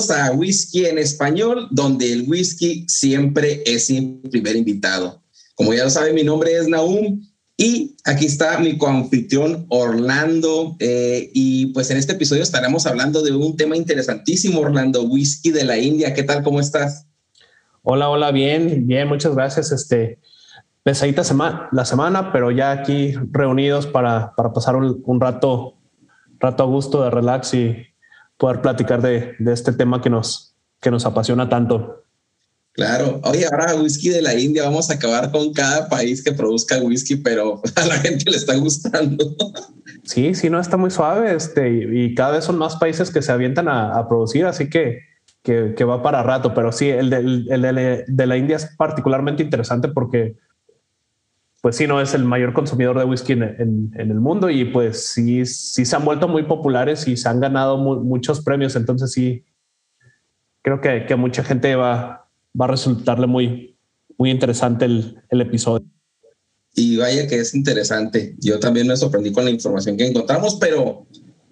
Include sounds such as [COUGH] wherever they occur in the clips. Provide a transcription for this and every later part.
Bienvenidos a Whisky en Español, donde el whisky siempre es mi primer invitado. Como ya lo saben, mi nombre es Naum y aquí está mi coanfitrión Orlando. Eh, y pues en este episodio estaremos hablando de un tema interesantísimo, Orlando, whisky de la India. ¿Qué tal? ¿Cómo estás? Hola, hola, bien, bien, muchas gracias. Este, pesadita la semana, pero ya aquí reunidos para, para pasar un, un rato, rato a gusto de relax y, poder platicar de, de, este tema que nos, que nos apasiona tanto. Claro, oye, ahora whisky de la India, vamos a acabar con cada país que produzca whisky, pero [LAUGHS] a la gente le está gustando. Sí, sí, no está muy suave, este, y, cada vez son más países que se avientan a, a producir, así que, que, que, va para rato, pero sí, el, de, el de, de la India es particularmente interesante porque pues sí, no es el mayor consumidor de whisky en, el mundo y pues sí, sí se han vuelto muy populares y se han ganado muchos premios. Entonces sí, creo que, que mucha gente va, va a resultarle muy, muy interesante el, el, episodio. Y vaya que es interesante. Yo también me sorprendí con la información que encontramos, pero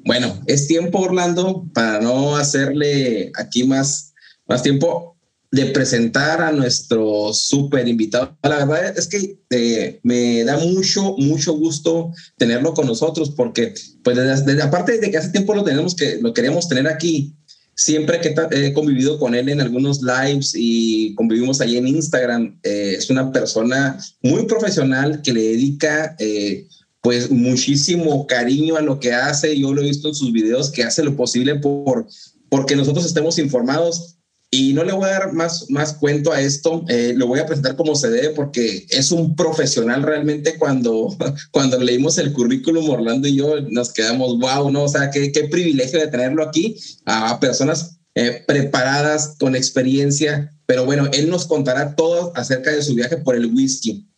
bueno, es tiempo, Orlando, para no hacerle aquí más, más tiempo de presentar a nuestro súper invitado. La verdad es que eh, me da mucho, mucho gusto tenerlo con nosotros porque, pues, desde, aparte de que hace tiempo lo tenemos que lo queríamos tener aquí, siempre que he convivido con él en algunos lives y convivimos ahí en Instagram, eh, es una persona muy profesional que le dedica, eh, pues, muchísimo cariño a lo que hace. Yo lo he visto en sus videos que hace lo posible por porque nosotros estemos informados y no le voy a dar más, más cuento a esto, eh, lo voy a presentar como se debe porque es un profesional realmente cuando, [LAUGHS] cuando leímos el currículum, Orlando y yo nos quedamos, wow, ¿no? O sea, qué, qué privilegio de tenerlo aquí, a, personas eh, preparadas, con experiencia, pero bueno, él nos contará todo acerca de su viaje por el whisky.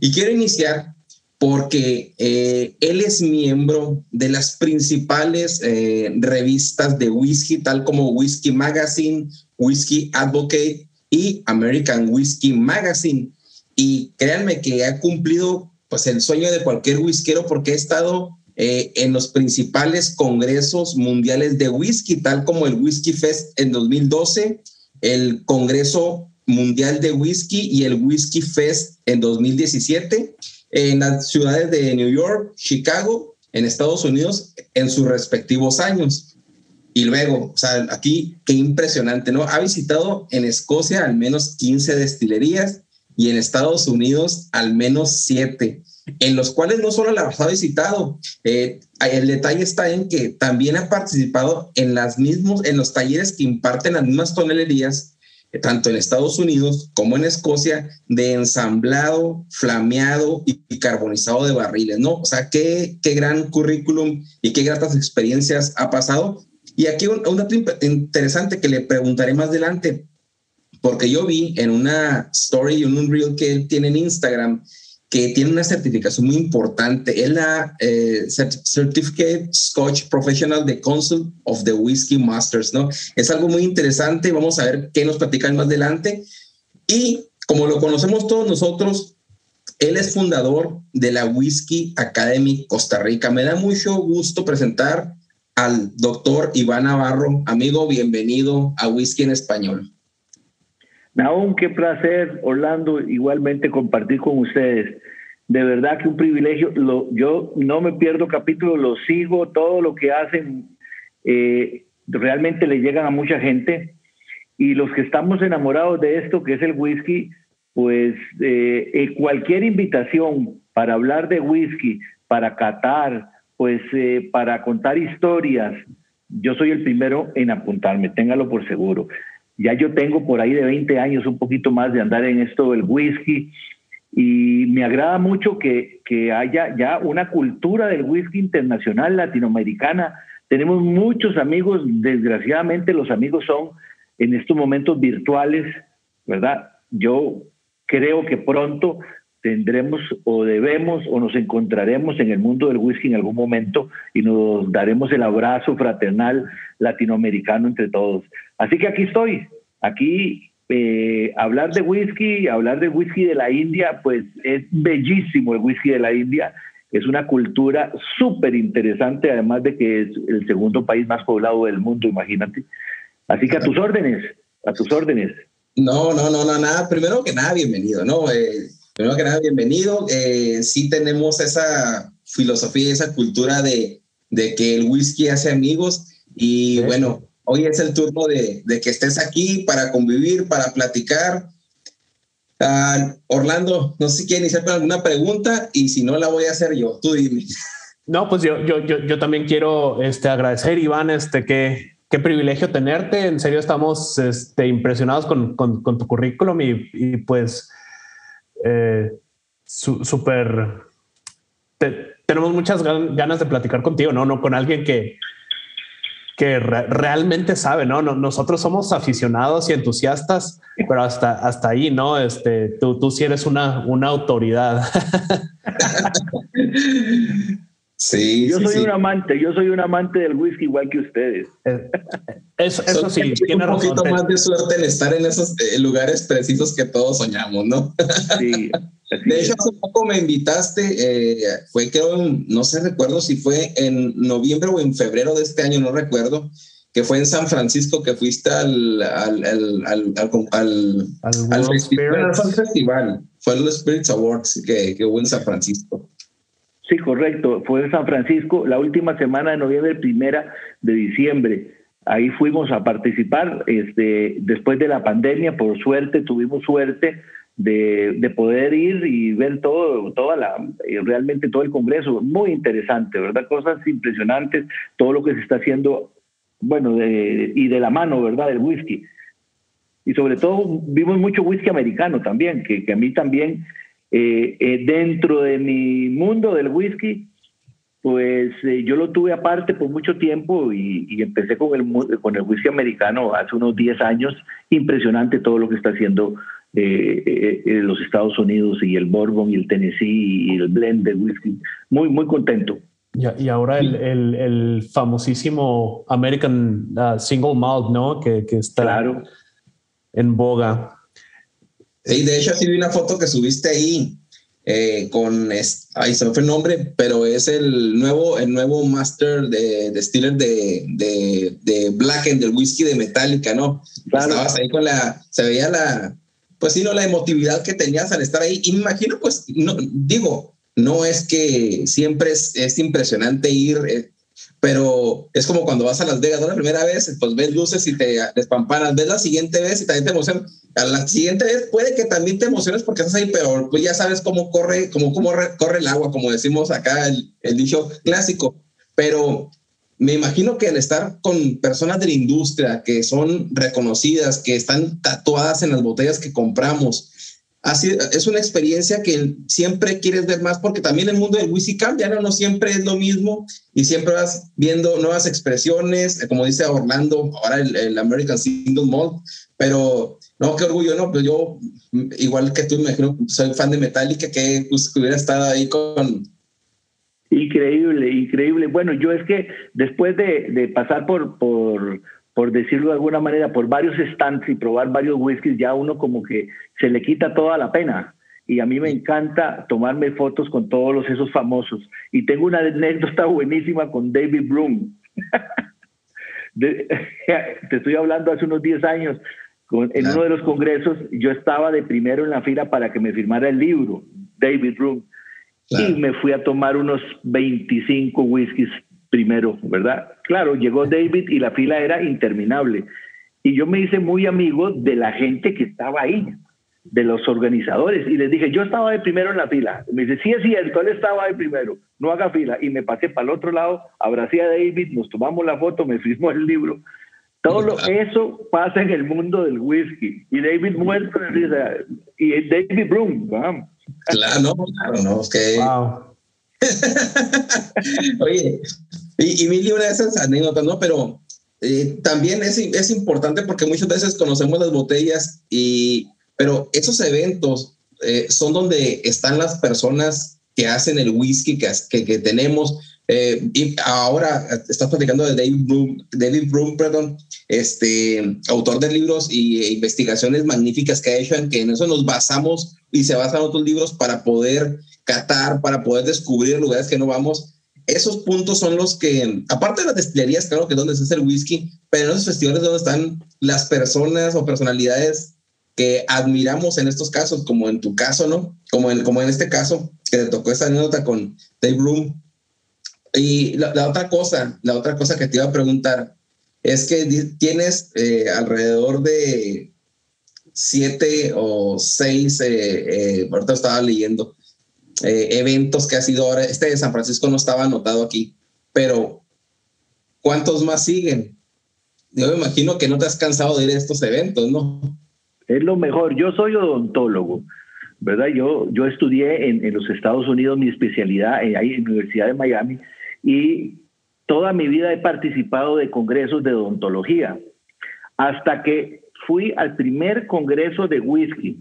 Y quiero iniciar porque eh, él es miembro de las principales eh, revistas de whisky, tal como Whisky Magazine, Whisky Advocate y American Whisky Magazine. Y créanme que ha cumplido pues el sueño de cualquier whiskero porque ha estado eh, en los principales congresos mundiales de whisky, tal como el Whisky Fest en 2012, el Congreso Mundial de Whisky y el Whisky Fest en 2017, en las ciudades de New York, Chicago, en Estados Unidos, en sus respectivos años. Y luego, o sea, aquí, qué impresionante, ¿no? Ha visitado en Escocia al menos 15 destilerías y en Estados Unidos al menos 7, en los cuales no solo las ha visitado, eh, el detalle está en que también ha participado en, las mismos, en los talleres que imparten las mismas tonelerías, tanto en Estados Unidos como en Escocia, de ensamblado, flameado y carbonizado de barriles, ¿no? O sea, qué, qué gran currículum y qué gratas experiencias ha pasado y aquí un, dato interesante que le preguntaré más adelante, porque yo vi en una story, en un reel que él tiene en Instagram, que tiene una certificación muy importante. Es la eh, Certificate Scotch Professional de Council of the Whiskey Masters, ¿no? Es algo muy interesante. Vamos a ver qué nos platican más adelante. Y como lo conocemos todos nosotros, él es fundador de la Whisky Academy Costa Rica. Me da mucho gusto presentar al doctor Iván Navarro. Amigo, bienvenido a Whisky en Español. Naum, qué placer, Orlando, igualmente compartir con ustedes. De verdad que un privilegio. Lo, yo no me pierdo capítulos, lo sigo, todo lo que hacen eh, realmente le llegan a mucha gente. Y los que estamos enamorados de esto, que es el whisky, pues eh, eh, cualquier invitación para hablar de whisky, para catar, pues para contar historias, yo soy el primero en apuntarme, téngalo por seguro. Ya yo tengo por ahí de 20 años, un poquito más de andar en esto del whisky y me agrada mucho que, que haya ya una cultura del whisky internacional latinoamericana. Tenemos muchos amigos, desgraciadamente los amigos son en estos momentos virtuales, ¿verdad? Yo creo que pronto tendremos o debemos o nos encontraremos en el mundo del whisky en algún momento y nos daremos el abrazo fraternal latinoamericano entre todos. Así que aquí estoy, aquí eh, hablar de whisky, hablar de whisky de la India, pues es bellísimo el whisky de la India. Es una cultura súper interesante, además de que es el segundo país más poblado del mundo, imagínate. Así que a tus órdenes, a tus órdenes. No, no, no, no, nada. Primero que nada, bienvenido, ¿no? Eh, primero que nada, bienvenido. Eh, sí tenemos esa filosofía, esa cultura de, de que el whisky hace amigos y bueno, Hoy es el turno de, que estés aquí para convivir, para platicar. Ah, Orlando, no sé si quieres iniciar con alguna pregunta y si no la voy a hacer yo, tú dime. No, pues yo, yo, yo, yo también quiero este, agradecer, Iván, este, qué, qué privilegio tenerte. En serio, estamos este, impresionados con, con, tu currículum y, pues eh, súper... tenemos muchas ganas de platicar contigo, ¿no? No con alguien que, que realmente sabe, ¿no? Nosotros somos aficionados y entusiastas, pero hasta, hasta ahí, ¿no? Este, tú, tú sí eres una, una autoridad. [LAUGHS] Sí, yo soy un amante, yo soy un amante del whisky igual que ustedes. Eh, eso, eso sí, tiene un poquito más de suerte en estar en esos eh, lugares precisos que todos soñamos, ¿no? Sí. [LAUGHS] De hecho, hace poco me invitaste, eh, fue creo, no sé, recuerdo si fue en noviembre o en febrero de este año, no recuerdo, que fue en San Francisco que fuiste al, al, al, al, al, al festival, festival, fue el Spirits Awards que, que hubo en San Francisco. Sí, correcto, fue en San Francisco la última semana de noviembre, primera de diciembre. Ahí fuimos a participar este, después de la pandemia, por suerte, tuvimos suerte de, poder ir y ver todo, toda la, eh, realmente todo el Congreso, muy interesante, ¿verdad? Cosas impresionantes, todo lo que se está haciendo, bueno, y de la mano, ¿verdad? Del whisky. Y sobre todo vimos mucho whisky americano también, que, que a mí también, eh, eh, dentro de mi mundo del whisky, pues yo lo tuve aparte por mucho tiempo y, y, empecé con el, con el whisky americano hace unos 10 años. Impresionante todo lo que está haciendo eh, eh, los Estados Unidos y el Bourbon y el Tennessee y el blend de whisky. Muy, muy contento. Y, ahora el, el, famosísimo American uh, Single Malt, ¿no? Que, que está claro. en boga. Sí, de hecho, sí vi una foto que subiste ahí eh, con, ahí se me fue el nombre, pero es el nuevo, el nuevo master de, de Stiller de, de, de Black del whisky de Metallica, ¿no? Estabas ahí con la, se veía la, pues sí, no, la emotividad que tenías al estar ahí. Imagino, pues, no, digo, no es que siempre es, es impresionante ir, eh, pero es como cuando vas a Las Vegas, la primera vez, pues ves luces y te despampanas, ves la siguiente vez y también te emocionas. A la siguiente vez puede que también te emociones porque estás ahí, pero pues ya sabes cómo corre, cómo, cómo corre el agua, como decimos acá el, el dicho clásico. Pero me imagino que al estar con personas de la industria que son reconocidas, que están tatuadas en las botellas que compramos, así es una experiencia que siempre quieres ver más porque también el mundo del whisky cambia, ¿no? No siempre es lo mismo y siempre vas viendo nuevas expresiones, como dice Orlando, ahora el, American Single Malt, pero no, qué orgullo, no, pues yo, igual que tú, me imagino, soy fan de Metallica, que, pues, hubiera estado ahí con... Increíble, increíble. Bueno, yo es que después de, de pasar por, por, por decirlo de alguna manera, por varios stands y probar varios whiskies, ya uno como que se le quita toda la pena. Y a mí me encanta tomarme fotos con todos los, esos famosos. Y tengo una anécdota buenísima con David Broom. [LAUGHS] [LAUGHS] te estoy hablando hace unos 10 años en uno de los congresos yo estaba de primero en la fila para que me firmara el libro, David Y me fui a tomar unos 25 whiskies primero, ¿verdad? Claro, llegó David y la fila era interminable. Y yo me hice muy amigo de la gente que estaba ahí, de los organizadores, y les dije, yo estaba de primero en la fila. Me dice, sí es cierto, él estaba de primero, no haga fila. Y me pasé para el otro lado, abracé a David, nos tomamos la foto, me firmó el libro todo eso pasa en el mundo del whisky. Y David muerto Y David Broom, vamos. Claro, no, claro, no, es [LAUGHS] que... Oye, y, y mil una de esas anécdotas, ¿no? Pero eh, también es, es importante porque muchas veces conocemos las botellas y... Pero esos eventos eh, son donde están las personas que hacen el whisky que, que, que tenemos eh, y ahora estás platicando de David Broom, David Broom, perdón, este, autor de libros e investigaciones magníficas que ha hecho, en que en eso nos basamos y se basan otros libros para poder catar, para poder descubrir lugares que no vamos. Esos puntos son los que, aparte de las destilerías, claro que es donde se hace el whisky, pero en esos festivales donde están las personas o personalidades que admiramos en estos casos, como en tu caso, ¿no? Como en, como en este caso, que te tocó esta anécdota con Dave Broom, y la, otra cosa, la otra cosa que te iba a preguntar es que tienes eh, alrededor de siete o seis, eh, eh, ahorita estaba leyendo, eh, eventos que ha sido ahora. Este de San Francisco no estaba anotado aquí, pero ¿cuántos más siguen? Yo me imagino que no te has cansado de ir a estos eventos, ¿no? Es lo mejor. Yo soy odontólogo, ¿verdad? Yo, yo estudié en, en los Estados Unidos mi especialidad ahí en la Universidad de Miami y toda mi vida he participado de congresos de odontología, hasta que fui al primer congreso de whisky.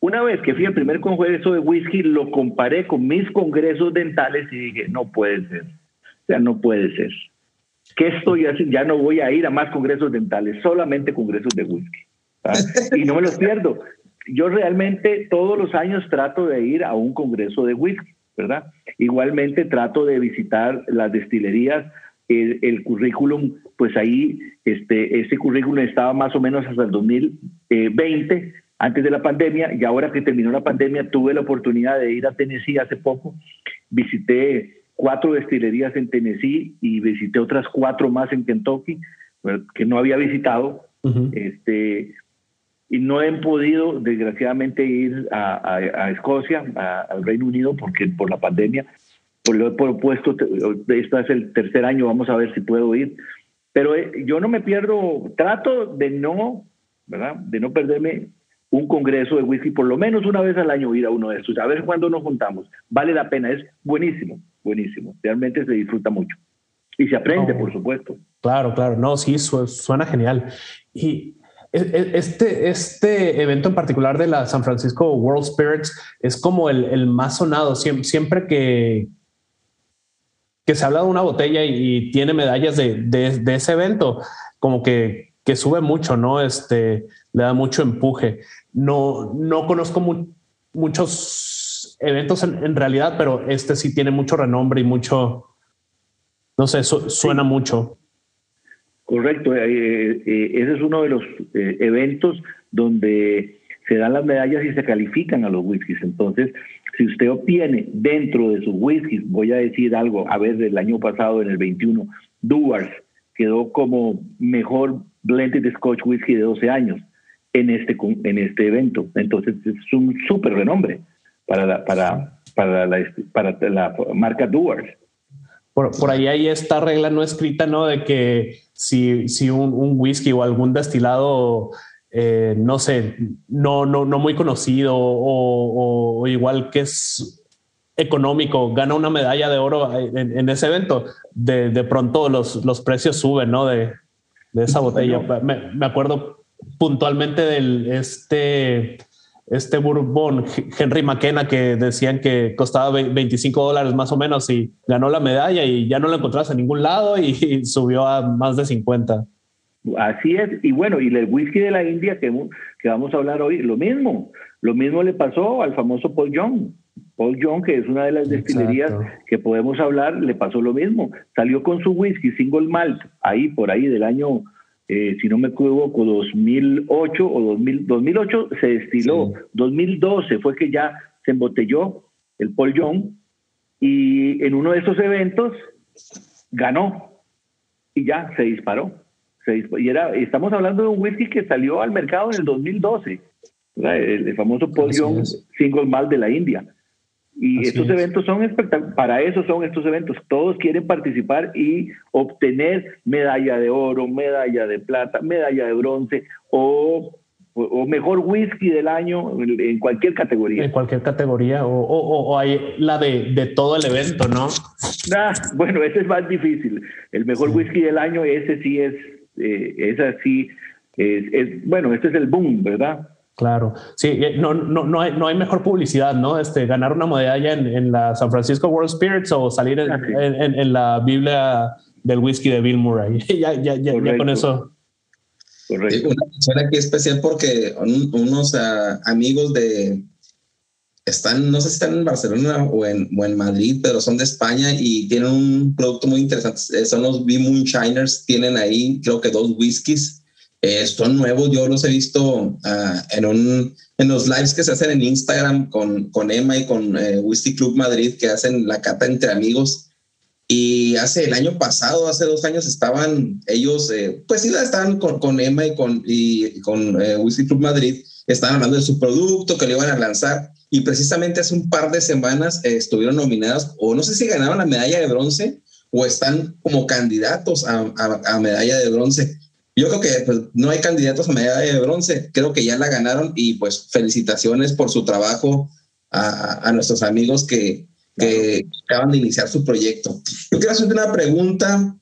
Una vez que fui al primer congreso de whisky, lo comparé con mis congresos dentales y dije, no puede ser, o sea, no puede ser. ¿Qué estoy? Ya no voy a ir a más congresos dentales, solamente congresos de whisky. Y no me los pierdo. Yo realmente todos los años trato de ir a un congreso de whisky. ¿Verdad? Igualmente trato de visitar las destilerías, el, currículum, pues ahí, este, ese currículum estaba más o menos hasta el 2020, antes de la pandemia, y ahora que terminó la pandemia tuve la oportunidad de ir a Tennessee hace poco, visité cuatro destilerías en Tennessee y visité otras cuatro más en Kentucky, que no había visitado. este, y no he podido, desgraciadamente, ir a, Escocia, al Reino Unido, porque por la pandemia, por lo he propuesto, este es el tercer año, vamos a ver si puedo ir. Pero eh, yo no me pierdo, trato de no, ¿verdad? De no perderme un congreso de whisky, por lo menos una vez al año ir a uno de estos, a ver cuándo nos juntamos. Vale la pena, es buenísimo, buenísimo. Realmente se disfruta mucho. Y se aprende, por supuesto. Claro, claro. No, sí, suena genial. Y este, este evento en particular de la San Francisco World Spirits es como el, más sonado. Siempre, que, que se habla de una botella y, tiene medallas de, ese evento, como que, que, sube mucho, ¿no? Este, le da mucho empuje. No, no conozco muchos eventos en, realidad, pero este sí tiene mucho renombre y mucho, no sé, suena mucho. Correcto, eh, eh, ese es uno de los eh, eventos donde se dan las medallas y se califican a los whiskies. Entonces, si usted obtiene dentro de sus whiskies, voy a decir algo, a ver, del año pasado, en el 21, Duars quedó como mejor blended Scotch whisky de 12 años en este, en este evento. Entonces, es un súper renombre para la, para, para la, para la marca Duars. Por, por ahí hay esta regla no escrita, ¿no? De que si, si un, whisky o algún destilado, eh, no sé, no, no, no muy conocido o, igual que es económico, gana una medalla de oro en, ese evento, de, de, pronto los, los precios suben, ¿no? De, de esa botella. Me, me, acuerdo puntualmente del este este bourbon Henry McKenna que decían que costaba 25 dólares más o menos y ganó la medalla y ya no la encontrabas en ningún lado y subió a más de 50. Así es, y bueno, y el whisky de la India que, que vamos a hablar hoy, lo mismo, lo mismo le pasó al famoso Paul Young. Paul Young, que es una de las destilerías que podemos hablar, le pasó lo mismo. Salió con su whisky single malt, ahí por ahí del año eh, si no me equivoco, 2008 o 2000, 2008 se destiló, 2012 fue que ya se embotelló el Paul Young y en uno de esos eventos ganó y ya se disparó. Se y era, estamos hablando de un whisky que salió al mercado en el 2012, el, famoso Paul Young Single Malt de la India. Y estos eventos son espectaculares, para eso son estos eventos. Todos quieren participar y obtener medalla de oro, medalla de plata, medalla de bronce o, o mejor whisky del año en cualquier categoría. En cualquier categoría o, o, o hay la de, de, todo el evento, ¿no? Ah, bueno, ese es más difícil. El mejor whisky del año, ese sí es, eh, es así. Es, es, bueno, este es el boom, ¿verdad? Claro, sí, eh, no, no, no, hay, no hay mejor publicidad, ¿no? Este, ganar una medalla en, en la San Francisco World Spirits o salir en, en, en la Biblia del whisky de Bill Murray. [LAUGHS] ya, ya, ya, ya, con eso. Correcto. Una persona aquí especial porque unos uh, amigos de, están, no sé si están en Barcelona o en, o en Madrid, pero son de España y tienen un producto muy interesante. Eh, son los B Moonshiners, tienen ahí creo que dos whiskies eh, son nuevos, yo los he visto uh, en, un, en los lives que se hacen en Instagram con, con Emma y con eh, Whisky Club Madrid, que hacen la cata entre amigos. Y hace el año pasado, hace dos años, estaban ellos, eh, pues sí, estaban con, con Emma y con, y, con eh, Whisky Club Madrid, estaban hablando de su producto que le iban a lanzar. Y precisamente hace un par de semanas eh, estuvieron nominadas, o no sé si ganaron la medalla de bronce, o están como candidatos a, a, a medalla de bronce yo creo que pues, no hay candidatos a medalla de bronce, creo que ya la ganaron y pues felicitaciones por su trabajo a, nuestros amigos que, que, acaban de iniciar su proyecto. Yo quiero hacerte una pregunta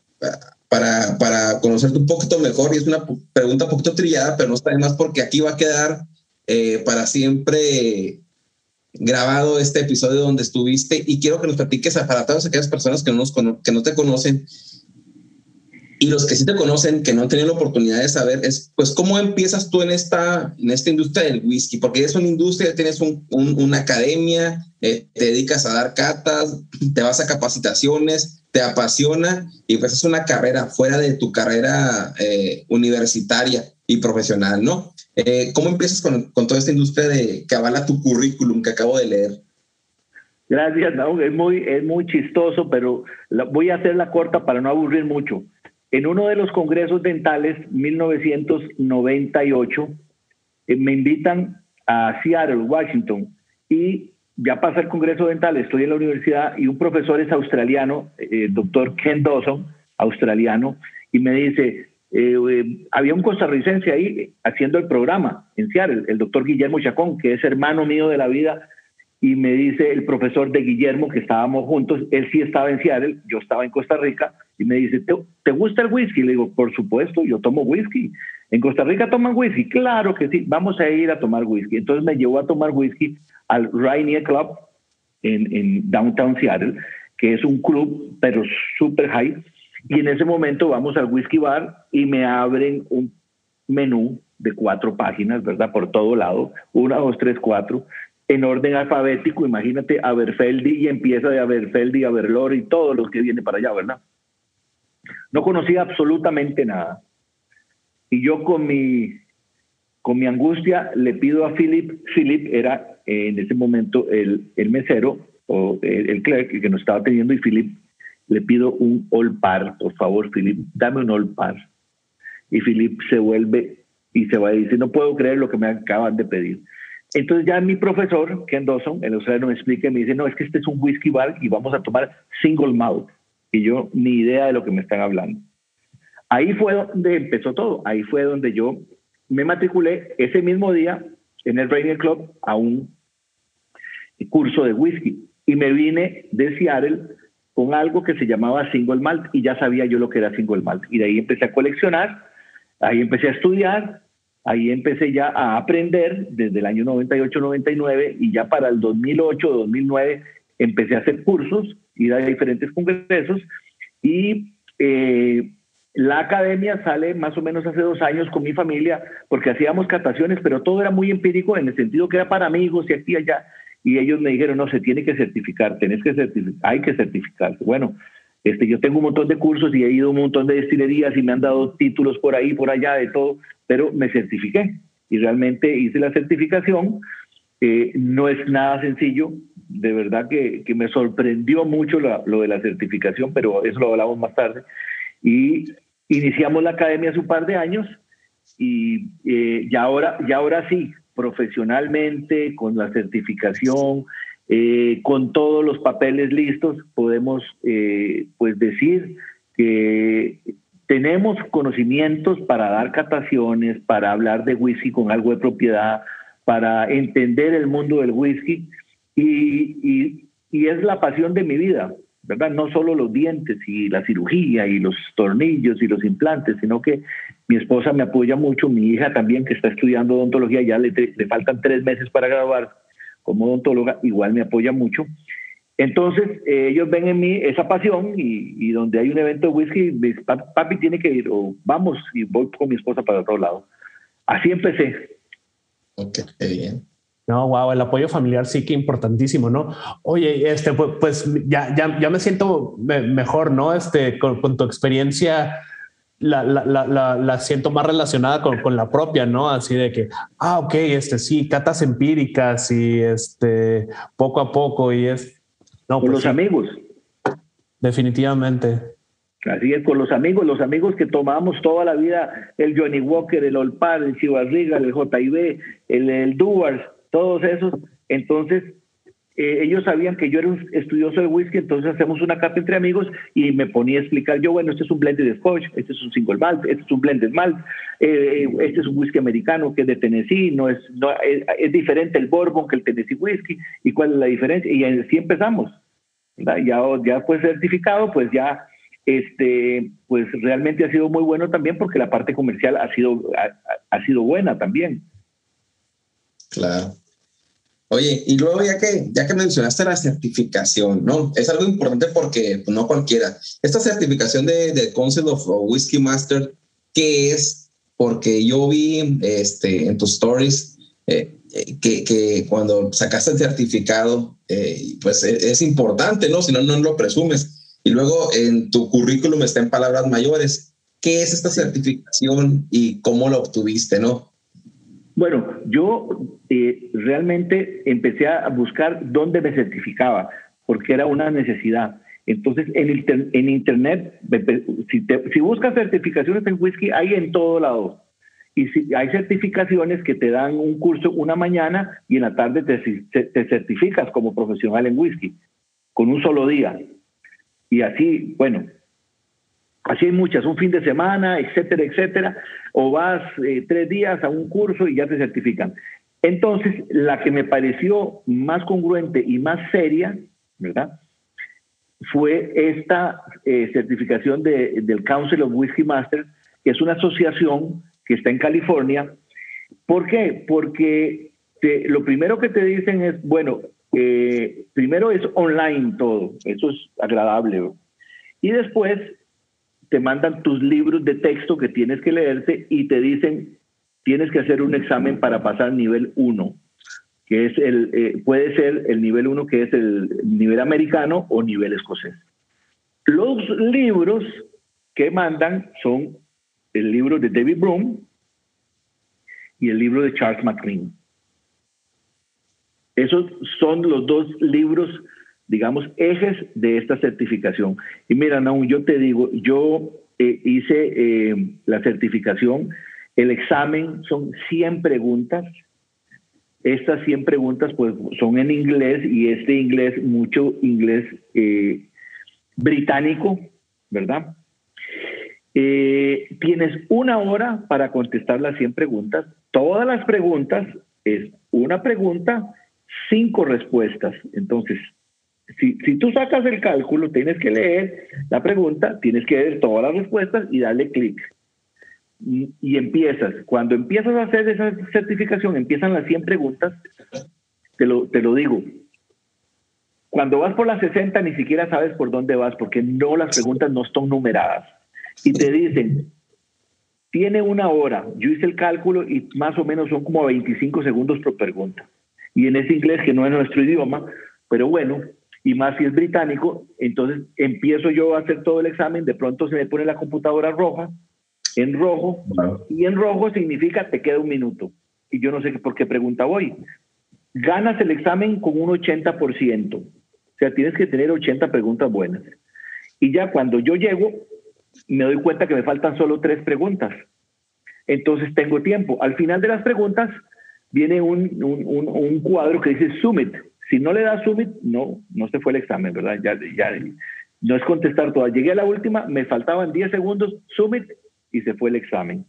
para, para conocerte un poquito mejor y es una pregunta un poquito trillada, pero no está de más porque aquí va a quedar eh, para siempre grabado este episodio donde estuviste y quiero que nos platiques para todas aquellas personas que no, nos, que no te conocen y los que sí te conocen, que no han tenido la oportunidad de saber, es pues cómo empiezas tú en esta, en esta industria del whisky, porque es una industria, tienes un, una academia, eh, te dedicas a dar catas, te vas a capacitaciones, te apasiona y pues es una carrera fuera de tu carrera eh, universitaria y profesional, ¿no? Eh, ¿Cómo empiezas con, con, toda esta industria de, que avala tu currículum que acabo de leer? Gracias, no, es muy, es muy chistoso, pero la, voy a hacerla corta para no aburrir mucho. En uno de los congresos dentales, 1998, eh, me invitan a Seattle, Washington, y ya pasa el congreso dental, estoy en la universidad y un profesor es australiano, eh, doctor Ken Dawson, australiano, y me dice, eh, había un costarricense ahí haciendo el programa en Seattle, el doctor Guillermo Chacón, que es hermano mío de la vida, y me dice el profesor de Guillermo, que estábamos juntos, él sí estaba en Seattle, yo estaba en Costa Rica, y me dice, ¿te, gusta el whisky? Le digo, por supuesto, yo tomo whisky. ¿En Costa Rica toman whisky? Claro que sí, vamos a ir a tomar whisky. Entonces me llevó a tomar whisky al Rainier Club en, en Downtown Seattle, que es un club, pero super high. Y en ese momento vamos al whisky bar y me abren un menú de cuatro páginas, ¿verdad? Por todo lado, una, dos, tres, cuatro, en orden alfabético, imagínate Aberfeldi y empieza de Aberfeldi, Aberlor y todos los que vienen para allá, ¿verdad? No conocía absolutamente nada. Y yo con mi, con mi angustia le pido a Philip, Philip era eh, en ese momento el, el mesero o el, el clerk que nos estaba teniendo y Philip le pido un all par, por favor Philip, dame un all par. Y Philip se vuelve y se va y dice, no puedo creer lo que me acaban de pedir. Entonces ya mi profesor, Ken Dawson, el australiano me explica y me dice, no, es que este es un whisky bar y vamos a tomar single malt y yo ni idea de lo que me están hablando. Ahí fue donde empezó todo, ahí fue donde yo me matriculé ese mismo día en el Rainier Club a un curso de whisky. Y me vine de Seattle con algo que se llamaba single malt y ya sabía yo lo que era single malt. Y de ahí empecé a coleccionar, ahí empecé a estudiar, Ahí empecé ya a aprender desde el año 98-99 y ya para el 2008-2009 empecé a hacer cursos, ir a diferentes congresos y eh, la academia sale más o menos hace dos años con mi familia porque hacíamos cataciones, pero todo era muy empírico en el sentido que era para amigos y aquí y allá. Y ellos me dijeron, no, se tiene que certificar, tenés que certificar, hay que certificarse. Bueno, este, yo tengo un montón de cursos y he ido a un montón de destilerías y me han dado títulos por ahí, por allá, de todo, pero me certifiqué y realmente hice la certificación. Eh, no es nada sencillo, de verdad que, que me sorprendió mucho lo de la certificación, pero eso lo hablamos más tarde. Y iniciamos la academia hace un par de años y eh, ya, ahora, ya ahora sí, profesionalmente, con la certificación, eh, con todos los papeles listos, podemos eh, pues decir que tenemos conocimientos para dar cataciones, para hablar de whisky con algo de propiedad, para entender el mundo del whisky y, y es la pasión de mi vida. ¿verdad? No solo los dientes y la cirugía y los tornillos y los implantes, sino que mi esposa me apoya mucho, mi hija también que está estudiando odontología, ya le, le faltan tres meses para graduar como odontóloga, igual me apoya mucho. Entonces, eh, ellos ven en mí esa pasión y, donde hay un evento de whisky, papi tiene que ir, o vamos, y voy con mi esposa para otro lado. Así empecé. Ok, bien. No, wow, el apoyo familiar sí que importantísimo, ¿no? Oye, este, pues, pues ya, ya, ya, me siento mejor, ¿no? Este, con, tu experiencia la, la, la, la, siento más relacionada con, con, la propia, ¿no? Así de que, ah, ok, este, sí, catas empíricas y este, poco a poco y es... No, con pues los amigos. Definitivamente. Así es, con los amigos, los amigos que tomábamos toda la vida, el Johnny Walker, el Olpar, el Chivarriga, el JIB, el, el Duars, todos esos. Entonces, eh, ellos sabían que yo era un estudioso de whisky, entonces hacemos una cata entre amigos y me ponía a explicar yo, bueno, este es un blended scotch, este es un single malt, este es un blended malt, eh, este es un whisky americano que es de Tennessee, no es, no, es, diferente el bourbon que el Tennessee whisky, y cuál es la diferencia, y así empezamos. Ya, ya fue certificado, pues ya este, pues realmente ha sido muy bueno también porque la parte comercial ha sido, ha sido buena también. Claro. Oye, y luego ya que, ya que mencionaste la certificación, ¿no? Es algo importante porque pues, no cualquiera. Esta certificación de, de Council of Whiskey Master, ¿qué es? Porque yo vi este, en tus stories eh, eh, que, que, cuando sacaste el certificado, eh, pues es, es, importante, ¿no? Si no, no lo presumes. Y luego en tu currículum está en palabras mayores. ¿Qué es esta certificación y cómo la obtuviste, no? Bueno, yo eh, realmente empecé a buscar dónde me certificaba, porque era una necesidad. Entonces, en, en Internet, si, si, buscas certificaciones en whisky, hay en todo lado. Y si, hay certificaciones que te dan un curso una mañana y en la tarde te, te certificas como profesional en whisky, con un solo día. Y así, bueno, Así hay muchas, un fin de semana, etcétera, etcétera, o vas eh, tres días a un curso y ya te certifican. Entonces, la que me pareció más congruente y más seria, ¿verdad? Fue esta eh, certificación de, del Council of Whiskey Masters, que es una asociación que está en California. ¿Por qué? Porque lo primero que te dicen es, bueno, eh, primero es online todo, eso es agradable. Y después te mandan tus libros de texto que tienes que leerte y te dicen, tienes que hacer un examen para pasar nivel 1, que es el, eh, puede ser el nivel 1 que es el nivel americano o nivel escocés. Los libros que mandan son el libro de David Broom y el libro de Charles McLean. Esos son los dos libros digamos, ejes de esta certificación. Y mira, Naum, yo te digo, yo eh, hice eh, la certificación, el examen son 100 preguntas. Estas 100 preguntas pues son en inglés y este inglés, mucho inglés eh, británico, ¿verdad? tienes una hora para contestar las 100 preguntas. Todas las preguntas es una pregunta, cinco respuestas. Entonces, si, si, tú sacas el cálculo, tienes que leer la pregunta, tienes que ver todas las respuestas y darle clic. y empiezas. Cuando empiezas a hacer esa certificación, empiezan las 100 preguntas, te lo, te lo digo. Cuando vas por las 60 ni siquiera sabes por dónde vas porque no las preguntas no están numeradas. Y te dicen, tiene una hora. Yo hice el cálculo y más o menos son como 25 segundos por pregunta. Y en ese inglés que no es nuestro idioma, pero bueno, y más si es británico, entonces empiezo yo a hacer todo el examen, de pronto se me pone la computadora roja, en rojo, y en rojo significa te queda un minuto. Y yo no sé por qué pregunta voy. Ganas el examen con un 80%. O sea, tienes que tener 80 preguntas buenas. Y ya cuando yo llego, me doy cuenta que me faltan solo tres preguntas. Entonces tengo tiempo. Al final de las preguntas viene un, un, un cuadro que dice Summit, si no le da submit, no, no se fue el examen, ¿verdad? Ya, ya, no es contestar todas. Llegué a la última, me faltaban 10 segundos, submit y se fue el examen.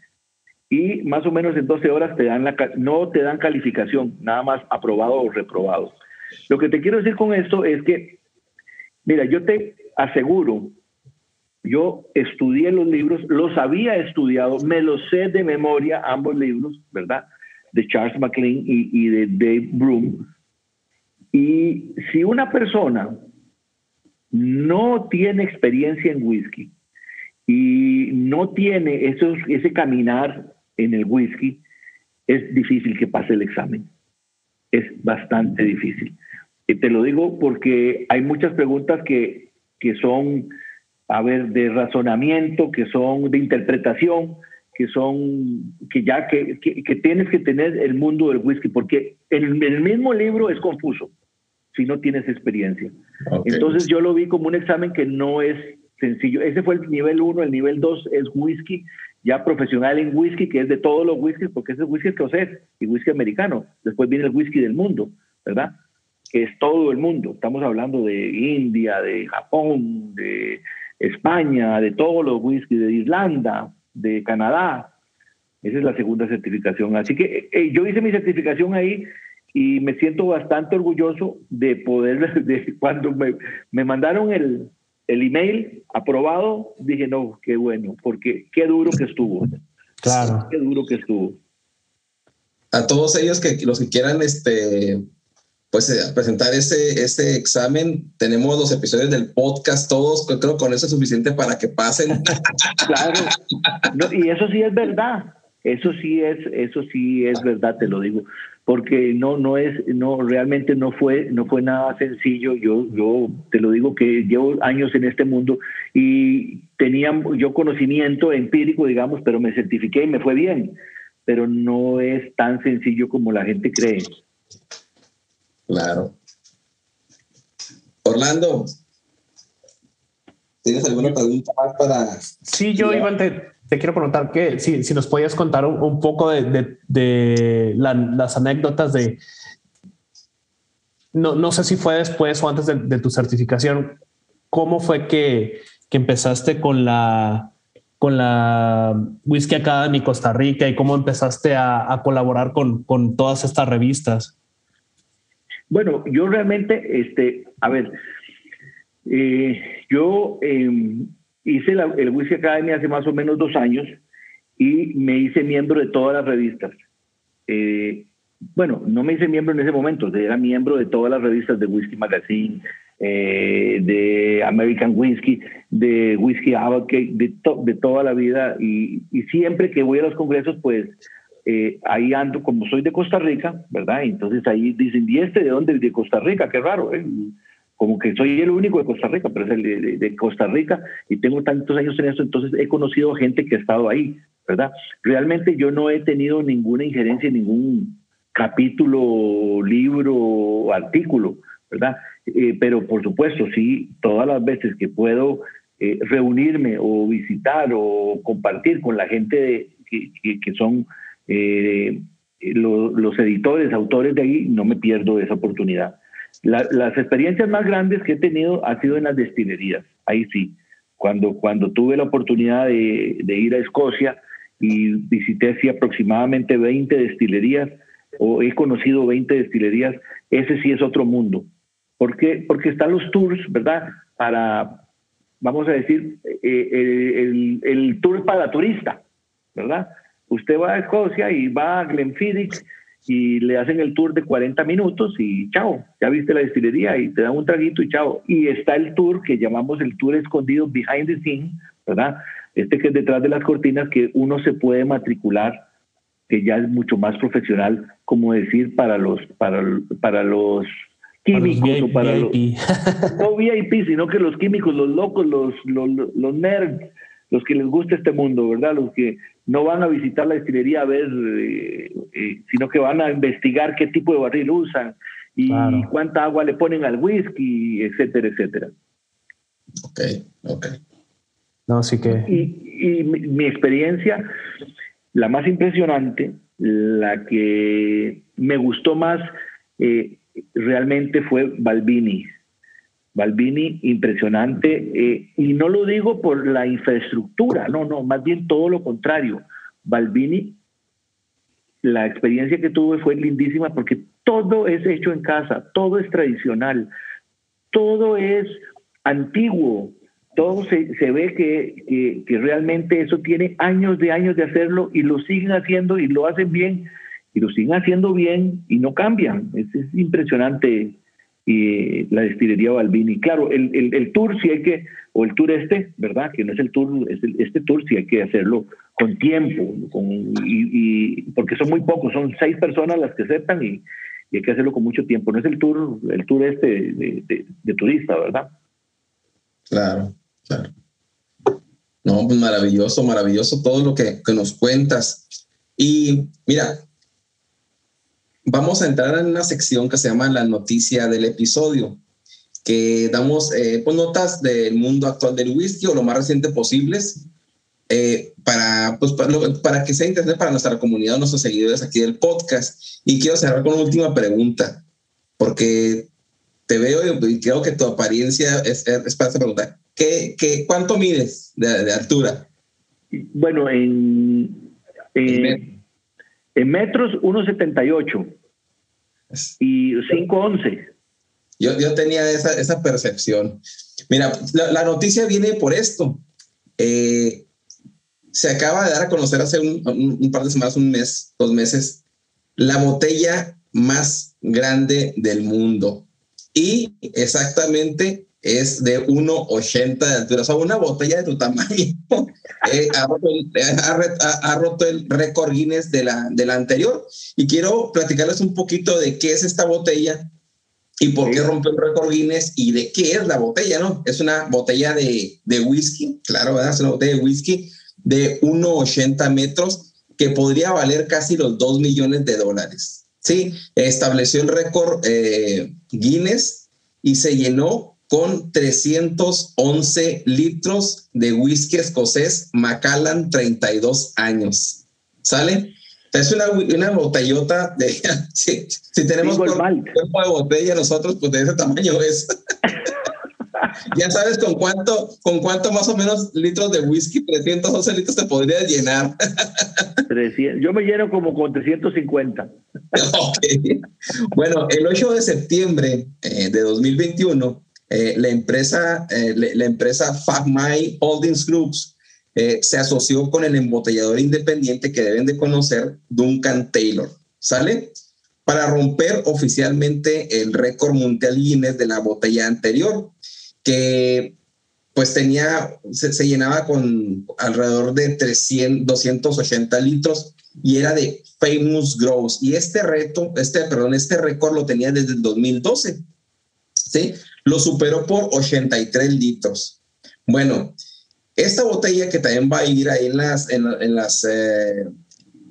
Y más o menos en 12 horas te dan la, no te dan calificación, nada más aprobado o reprobado. Lo que te quiero decir con esto es que, mira, yo te aseguro, yo estudié los libros, los había estudiado, me los sé de memoria, ambos libros, ¿verdad? De Charles McLean y, y de Dave Broom y si una persona no tiene experiencia en whisky y no tiene esos, ese caminar en el whisky, es difícil que pase el examen. Es bastante difícil. Y te lo digo porque hay muchas preguntas que, que son, a ver, de razonamiento, que son de interpretación, que son, que ya que, que, tienes que tener el mundo del whisky, porque en el mismo libro es confuso si no tienes experiencia. Entonces yo lo vi como un examen que no es sencillo. Ese fue el nivel 1, el nivel 2 es whisky, ya profesional en whisky, que es de todos los whiskies, porque ese es whisky escocés y whisky americano. Después viene el whisky del mundo, ¿verdad? Que es todo el mundo. Estamos hablando de India, de Japón, de España, de todos los whiskies, de Irlanda, de Canadá. Esa es la segunda certificación. Así que eh, yo hice mi certificación ahí y me siento bastante orgulloso de poder, [LAUGHS] de cuando me, me mandaron el, el email aprobado, dije, no, qué bueno, porque qué duro que estuvo. Claro. Qué duro que estuvo. A todos ellos que los que quieran este pues eh, presentar ese, ese examen, tenemos los episodios del podcast todos, creo que con eso es suficiente para que pasen. [LAUGHS] claro. y eso sí es verdad. Eso sí es, eso sí es verdad, te lo digo porque no no es no realmente no fue no fue nada sencillo yo yo te lo digo que llevo años en este mundo y tenía yo conocimiento empírico digamos pero me certifiqué y me fue bien pero no es tan sencillo como la gente cree claro Orlando ¿Tienes alguna pregunta más para...? Sí, yo, Iván, te, te quiero preguntar que si, si nos podías contar un, poco de, de, las anécdotas de, no, no sé si fue después o antes de, tu certificación, ¿cómo fue que, que, empezaste con la, con la Whisky Academy Costa Rica y cómo empezaste a, a colaborar con, con, todas estas revistas? Bueno, yo realmente, este, a ver, eh, yo eh, hice el Whisky Academy hace más o menos dos años y me hice miembro de todas las revistas. Eh, bueno, no me hice miembro en ese momento, era miembro de todas las revistas de Whisky Magazine, eh, de American Whisky, de Whisky Advocate, de, de toda la vida. Y, siempre que voy a los congresos, pues eh, ahí ando, como soy de Costa Rica, ¿verdad? Entonces ahí dicen, ¿y este de dónde? De Costa Rica, qué raro. ¿eh? como que soy el único de Costa Rica, pero es el de, Costa Rica y tengo tantos años en esto, entonces he conocido gente que ha estado ahí, ¿verdad? Realmente yo no he tenido ninguna injerencia en ningún capítulo, libro artículo, ¿verdad? Eh, pero por supuesto, sí, todas las veces que puedo reunirme o visitar o compartir con la gente que, son eh, los editores, autores de ahí, no me pierdo esa oportunidad las experiencias más grandes que he tenido ha sido en las destilerías, ahí sí. Cuando, cuando tuve la oportunidad de, ir a Escocia y visité así aproximadamente 20 destilerías, o he conocido 20 destilerías, ese sí es otro mundo. ¿Por qué? Porque están los tours, ¿verdad? Para, vamos a decir, eh, el, el, tour para turista, ¿verdad? Usted va a Escocia y va a Glenfiddich y le hacen el tour de 40 minutos y chao, ya viste la destilería y te dan un traguito y chao. Y está el tour que llamamos el tour escondido behind the scene, ¿verdad? Este que es detrás de las cortinas que uno se puede matricular, que ya es mucho más profesional, como decir, para los, para, para los químicos o para los, [LAUGHS] no VIP, sino que los químicos, los locos, los, los, los nerds, los que les gusta este mundo, ¿verdad? Los que no van a visitar la destilería a ver, eh, eh, sino que van a investigar qué tipo de barril usan y cuánta agua le ponen al whisky, etcétera, etcétera. Ok, ok. No, sí que... Y, mi, experiencia, la más impresionante, la que me gustó más, eh, realmente fue Balbini. Balbini impresionante, eh, y no lo digo por la infraestructura, no, no, más bien todo lo contrario. Balbini, la experiencia que tuve fue lindísima porque todo es hecho en casa, todo es tradicional, todo es antiguo, todo se, ve que, realmente eso tiene años de años de hacerlo y lo siguen haciendo y lo hacen bien y lo siguen haciendo bien y no cambian. Es impresionante y la destilería Balbini. Claro, el, el, tour sí hay que, o el tour este, ¿verdad? Que no es el tour, este tour sí hay que hacerlo con tiempo, con, y, porque son muy pocos, son seis personas las que aceptan y, hay que hacerlo con mucho tiempo. No es el tour, el tour este de, de, turista, ¿verdad? Claro, claro. No, pues maravilloso, maravilloso todo lo que, que nos cuentas. Y mira, vamos a entrar en una sección que se llama la noticia del episodio, que damos eh, pues, notas del mundo actual del whisky o lo más reciente posibles eh, para, pues, para, que sea interesante para nuestra comunidad, nuestros seguidores aquí del podcast. Y quiero cerrar con una última pregunta, porque te veo y creo que tu apariencia es, para esta pregunta. ¿Qué, qué, cuánto mides de, altura? Bueno, en, en, en metros 1,78 y 5.11. Yo, yo tenía esa, esa percepción. Mira, la, noticia viene por esto. Eh, se acaba de dar a conocer hace un, un, par de semanas, un mes, dos meses, la botella más grande del mundo. Y exactamente es de 1,80 de altura. O sea, una botella de tu tamaño [LAUGHS] eh, ha, roto el, récord Guinness de la, de la anterior. Y quiero platicarles un poquito de qué es esta botella y por qué rompió el récord Guinness y de qué es la botella, ¿no? Es una botella de, de whisky, claro, ¿verdad? Es una botella de whisky de 1,80 metros que podría valer casi los 2 millones de dólares. Sí, estableció el récord eh, Guinness y se llenó con 311 litros de whisky escocés Macallan 32 años. ¿Sale? Es una, una botellota de... [LAUGHS] si, tenemos un de botella nosotros, pues de ese tamaño es. [LAUGHS] ya sabes con cuánto, con cuánto más o menos litros de whisky, 311 litros te podrías llenar. [LAUGHS] yo me lleno como con 350. Bueno, el 8 de septiembre eh, de 2021, eh, la empresa, eh, la, empresa Holdings Groups eh, se asoció con el embotellador independiente que deben de conocer, Duncan Taylor, ¿sale? Para romper oficialmente el récord mundial Guinness de la botella anterior, que pues tenía, se, se, llenaba con alrededor de 300, 280 litros y era de Famous Grows. Y este reto, este, perdón, este récord lo tenía desde el 2012. ¿Sí? Lo superó por 83 litros. Bueno, esta botella que también va a ir ahí en las, en, las, eh,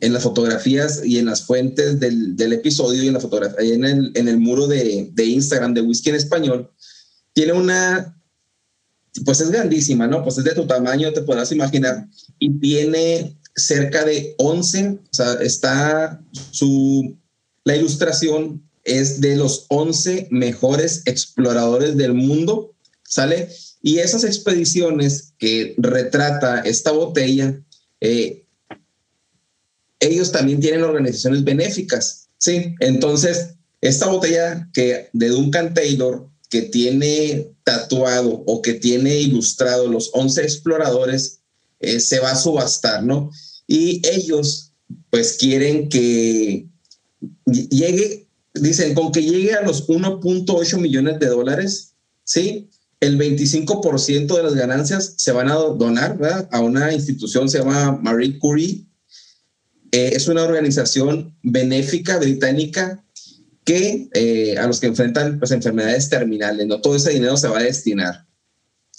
en las fotografías y en las fuentes del, del episodio y en la fotografía, en el, en el muro de, de Instagram de Whisky en Español, tiene una, pues es grandísima, ¿no? Pues es de tu tamaño, te podrás imaginar, y tiene cerca de 11, o sea, está su, la ilustración es de los 11 mejores exploradores del mundo, ¿sale? Y esas expediciones que retrata esta botella, eh, ellos también tienen organizaciones benéficas, ¿sí? Entonces, esta botella que de Duncan Taylor, que tiene tatuado o que tiene ilustrado los 11 exploradores, eh, se va a subastar, ¿no? y ellos pues quieren que llegue, dicen, con que llegue a los 1.8 millones de dólares, ¿sí? El 25% de las ganancias se van a donar ¿verdad? a una institución, se llama Marie Curie. Eh, es una organización benéfica británica que eh, a los que enfrentan pues, enfermedades terminales, no todo ese dinero se va a destinar.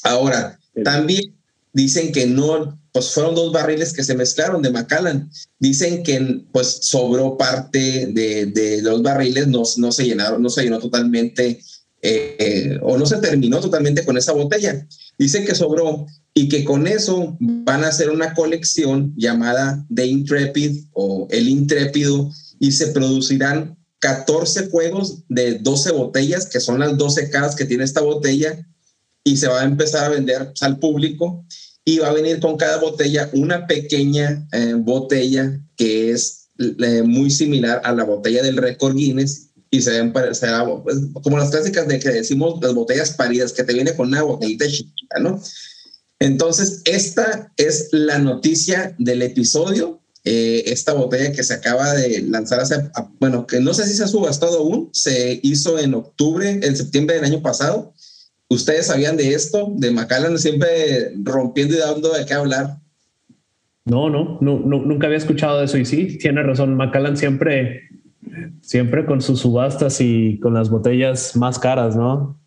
Ahora, también dicen que no, pues fueron dos barriles que se mezclaron de Macallan. Dicen que pues sobró parte de, de los barriles, no, no se llenaron, no se llenó totalmente eh, o no se terminó totalmente con esa botella. Dicen que sobró y que con eso van a hacer una colección llamada The Intrepid o El Intrépido y se producirán 14 juegos de 12 botellas, que son las 12 caras que tiene esta botella, y se va a empezar a vender al público. Y va a venir con cada botella una pequeña eh, botella que es eh, muy similar a la botella del récord Guinness y se ven pues, como las clásicas de que decimos las botellas paridas, que te viene con una botellita chiquita, ¿no? Entonces, esta es la noticia del episodio eh, esta botella que se acaba de lanzar hace, bueno, que no sé si se ha subastado aún, se hizo en octubre, en septiembre del año pasado. ¿Ustedes sabían de esto? De Macallan siempre rompiendo y dando de qué hablar. No, no, no, nunca había escuchado de eso y sí, tiene razón. Macallan siempre, siempre con sus subastas y con las botellas más caras, ¿no?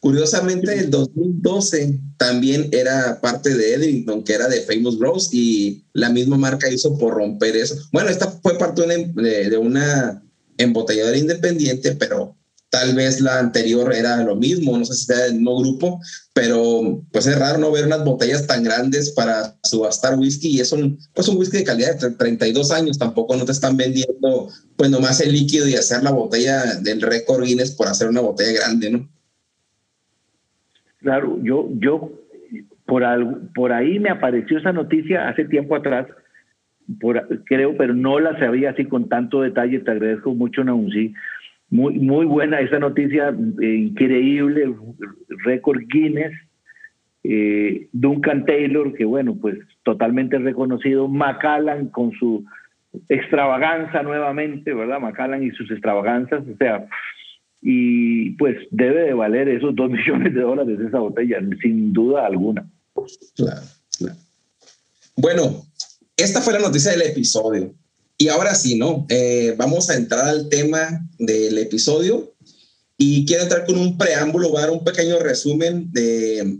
Curiosamente, el 2012 también era parte de Edrington, que era de Famous Rose, y la misma marca hizo por romper eso. Bueno, esta fue parte de, una embotelladora independiente, pero tal vez la anterior era lo mismo, no sé si era del mismo grupo, pero pues es raro no ver unas botellas tan grandes para subastar whisky y es un, pues un whisky de calidad de 32 años, tampoco no te están vendiendo pues nomás el líquido y hacer la botella del récord Guinness por hacer una botella grande, ¿no? Claro, yo, yo por, por ahí me apareció esa noticia hace tiempo atrás, por, creo, pero no la sabía así con tanto detalle. Te agradezco mucho, Naunzi. Muy, muy buena esa noticia, eh, increíble, récord Guinness. Eh, Duncan Taylor, que bueno, pues totalmente reconocido. Macallan con su extravaganza nuevamente, ¿verdad? Macallan y sus extravaganzas, o sea, y pues debe de valer esos dos [LAUGHS] millones de dólares esa botella, sin duda alguna. Claro, claro. Bueno, esta fue la noticia del episodio. Y ahora sí, ¿no? Eh, vamos a entrar al tema del episodio y quiero entrar con un preámbulo, dar un pequeño resumen de,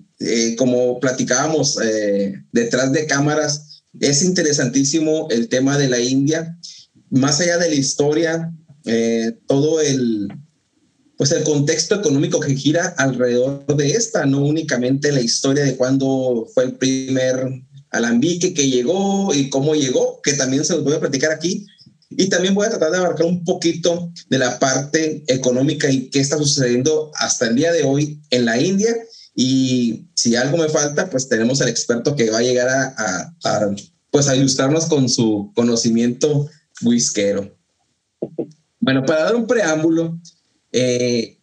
como platicábamos eh, detrás de cámaras. Es interesantísimo el tema de la India. Más allá de la historia, eh, todo el, pues el contexto económico que gira alrededor de esta, no únicamente la historia de cuándo fue el primer alambique que llegó y cómo llegó, que también se los voy a platicar aquí. Y también voy a tratar de abarcar un poquito de la parte económica y qué está sucediendo hasta el día de hoy en la India. Y si algo me falta, pues tenemos al experto que va a llegar a, pues a ilustrarnos con su conocimiento whiskero. Bueno, para dar un preámbulo, eh,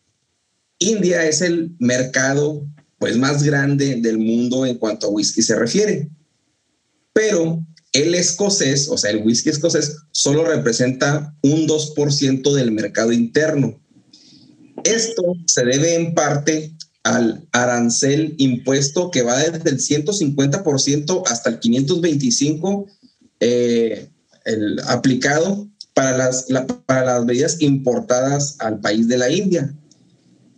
India es el mercado pues, más grande del mundo en cuanto a whisky se refiere. Pero el escocés, o sea, el whisky escocés, solo representa un 2% del mercado interno. Esto se debe en parte al arancel impuesto que va desde el 150% hasta el 525% eh, el aplicado para las, para las medidas importadas al país de la India.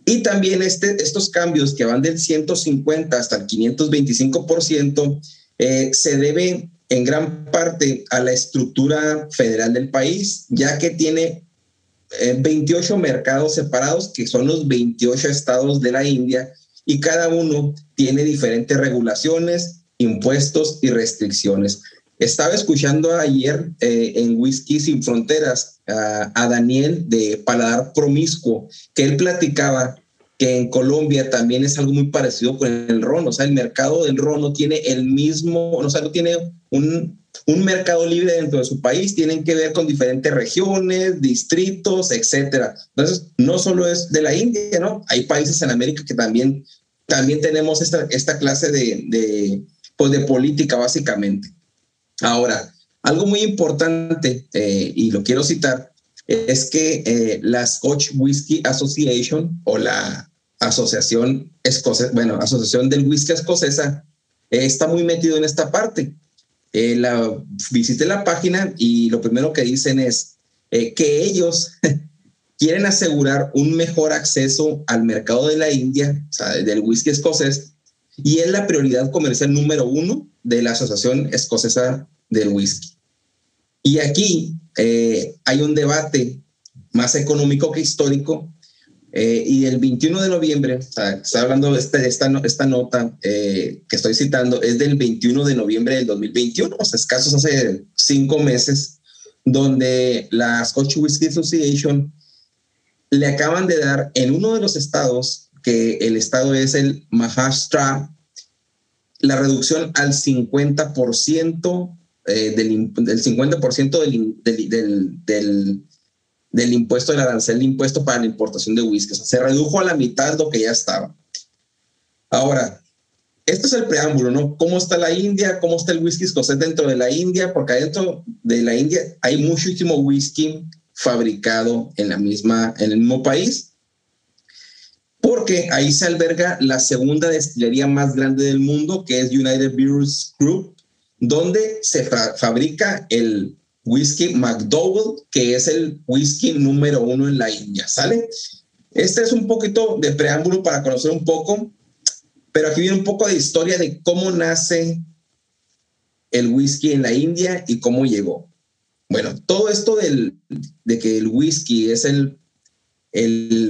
Y también este, estos cambios que van del 150 hasta el 525% eh, se debe en gran parte a la estructura federal del país, ya que tiene 28 eh, mercados separados, que son los 28 estados de la India, y cada uno tiene diferentes regulaciones, impuestos y restricciones. Estaba escuchando ayer eh, en Whisky Sin Fronteras a Daniel de Paladar Promiscuo, que él platicaba que en Colombia también es algo muy parecido con el ron. O sea, el mercado del ron no tiene el mismo, o sea, no tiene un, un mercado libre dentro de su país, tienen que ver con diferentes regiones, distritos, etcétera. Entonces, no solo es de la India, ¿no? Hay países en América que también, también tenemos esta, esta clase de, de, pues de política, básicamente. Ahora, algo muy importante, eh, y lo quiero citar, es que eh, la Scotch Whisky Association o la Asociación Escocesa, bueno, Asociación del Whisky Escocesa, eh, está muy metido en esta parte. la, visité la página y lo primero que dicen es que ellos [LAUGHS] quieren asegurar un mejor acceso al mercado de la India, o sea, del whisky escocés, y es la prioridad comercial número uno de la Asociación Escocesa del Whisky. Y aquí eh, hay un debate más económico que histórico. Eh, y el 21 de noviembre, o sea, estoy hablando de este, esta, esta nota eh, que estoy citando, es del 21 de noviembre del 2021, o sea, escasos hace cinco meses, donde la Scotch Whisky Association le acaban de dar en uno de los estados, que el estado es el Maharashtra, la reducción al 50% eh, del, del, 50% del, del, del, del, impuesto del arancel de impuesto para la importación de whisky. se redujo a la mitad lo que ya estaba. Ahora, este es el preámbulo, ¿no? ¿Cómo está la India? ¿Cómo está el whisky escocés dentro de la India? Porque dentro de la India hay muchísimo whisky fabricado en, la misma, en el mismo país, porque ahí se alberga la segunda destilería más grande del mundo, que es United Brewers Group, donde se fabrica el whisky McDowell, que es el whisky número uno en la India, ¿sale? Este es un poquito de preámbulo para conocer un poco, pero aquí viene un poco de historia de cómo nace el whisky en la India y cómo llegó. Bueno, todo esto del, de que el whisky es el,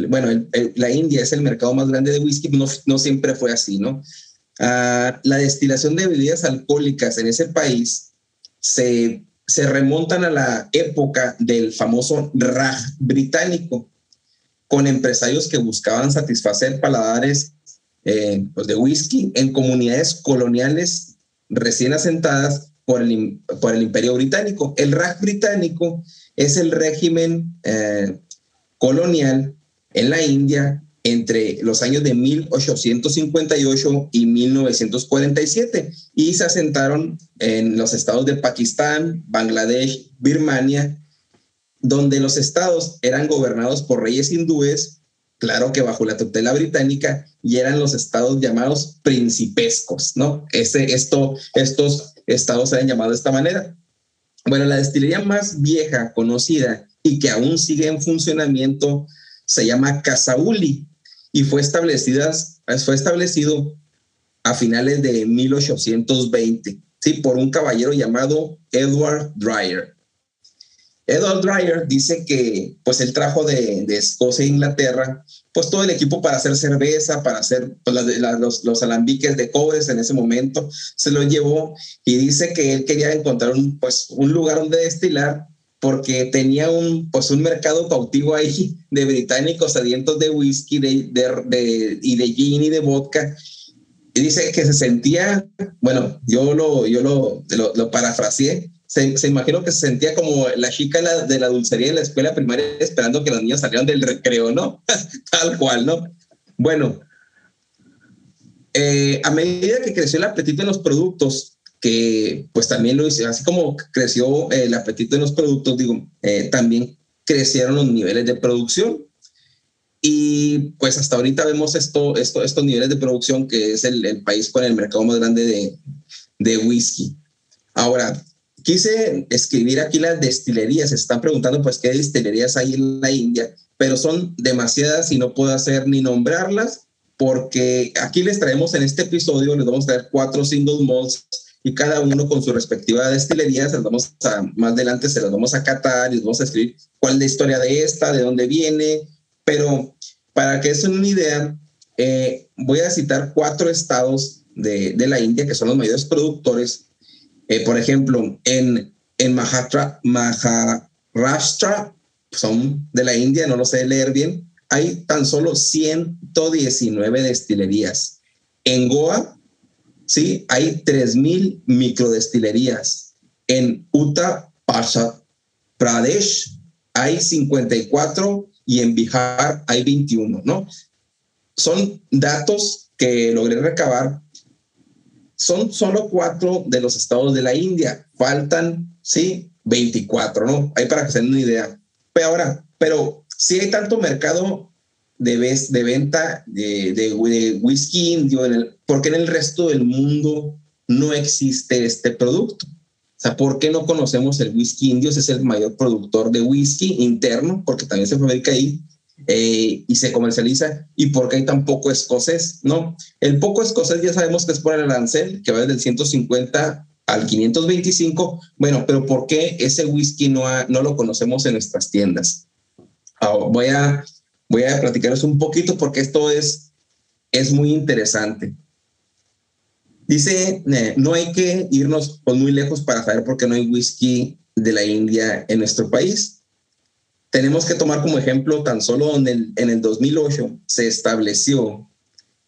bueno, la India es el mercado más grande de whisky, no, no siempre fue así, ¿no? Ah, la destilación de bebidas alcohólicas en ese país se, se remontan a la época del famoso Raj británico, con empresarios que buscaban satisfacer paladares eh, pues de whisky en comunidades coloniales recién asentadas por el, por el imperio británico. El Raj británico es el régimen eh, colonial en la India entre los años de 1858 y 1947 y se asentaron en los estados de Pakistán, Bangladesh, Birmania, donde los estados eran gobernados por reyes hindúes, claro que bajo la tutela británica, y eran los estados llamados principescos, ¿no? Ese, esto, estos estados se han llamado de esta manera. Bueno, la destilería más vieja conocida y que aún sigue en funcionamiento se llama Casauli y fue, establecida, fue establecido a finales de 1820 ¿sí? por un caballero llamado Edward Dreyer. Edward Dreyer dice que pues él trajo de, de Escocia e Inglaterra pues todo el equipo para hacer cerveza, para hacer pues, los, los, alambiques de cobres en ese momento, se lo llevó y dice que él quería encontrar un, pues, un lugar donde destilar porque tenía un, pues, un mercado cautivo ahí [LAUGHS] de británicos sedientos de whisky de, de, y de gin y de vodka. Y dice que se sentía, bueno, yo lo, yo lo, lo, parafraseé, se, se, imaginó que se sentía como la chica de la dulcería en la escuela primaria esperando que los niños salieran del recreo, ¿no? [LAUGHS] Tal cual, ¿no? Bueno, eh, a medida que creció el apetito en los productos, que pues también lo hice, así como creció el apetito en los productos, digo, eh, también crecieron los niveles de producción. Y pues hasta ahorita vemos esto, esto, estos niveles de producción que es el, país con el mercado más grande de, de whisky. Ahora, quise escribir aquí las destilerías. Se están preguntando, pues, qué destilerías hay en la India, pero son demasiadas y no puedo hacer ni nombrarlas porque aquí les traemos en este episodio, les vamos a traer cuatro single malts y cada uno con su respectiva destilería, se vamos a, más adelante se las vamos a catar y les vamos a escribir cuál es la historia de esta, de dónde viene, pero para que se una idea, eh, voy a citar cuatro estados de, de la India que son los mayores productores eh, por ejemplo, en, en Maharashtra, son de la India, no lo sé leer bien, hay tan solo 119 destilerías. En Goa, sí, hay 3.000 microdestilerías. En Uttar Pradesh hay 54 y en Bihar hay 21, ¿no? Son datos que logré recabar son solo cuatro de los estados de la India. Faltan, sí, 24, ¿no? Ahí para que se den una idea. Pero ahora, pero si hay tanto mercado de, de venta de, de, whisky indio, en el, ¿por qué en el resto del mundo no existe este producto? O sea, ¿por qué no conocemos el whisky indio? Es el mayor productor de whisky interno, porque también se fabrica ahí eh, y se comercializa. ¿Y por qué hay tan poco escocés? No, el poco escocés ya sabemos que es por el arancel, que va desde el 150 al 525. Bueno, pero ¿por qué ese whisky no, no lo conocemos en nuestras tiendas? Ah, voy, a, voy a platicaros un poquito porque esto es, es muy interesante. Dice, eh, no hay que irnos pues, muy lejos para saber por qué no hay whisky de la India en nuestro país. Tenemos que tomar como ejemplo tan solo en el, en el 2008 se estableció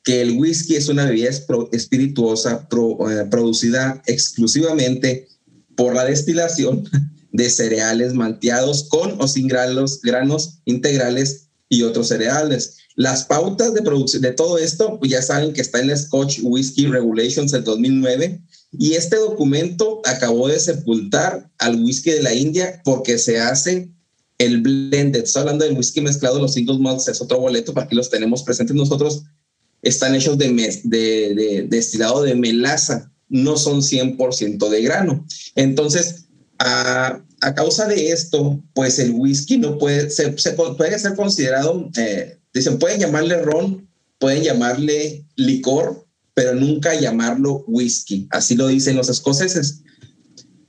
que el whisky es una bebida espirituosa eh, producida exclusivamente por la destilación de cereales manteados con o sin granos, granos integrales y otros cereales. Las pautas de producción de todo esto, pues ya saben que está en la Scotch Whisky Regulations del 2009 y este documento acabó de sepultar al whisky de la India porque se hace el blended. Estoy hablando del whisky mezclado, los single malts es otro boleto para que los tenemos presentes nosotros. Están hechos de, de, de destilado de melaza, no son 100% de grano. Entonces, a, a, causa de esto, pues el whisky no puede, se, puede ser considerado eh, Dicen, pueden llamarle ron, pueden llamarle licor, pero nunca llamarlo whisky. Así lo dicen los escoceses.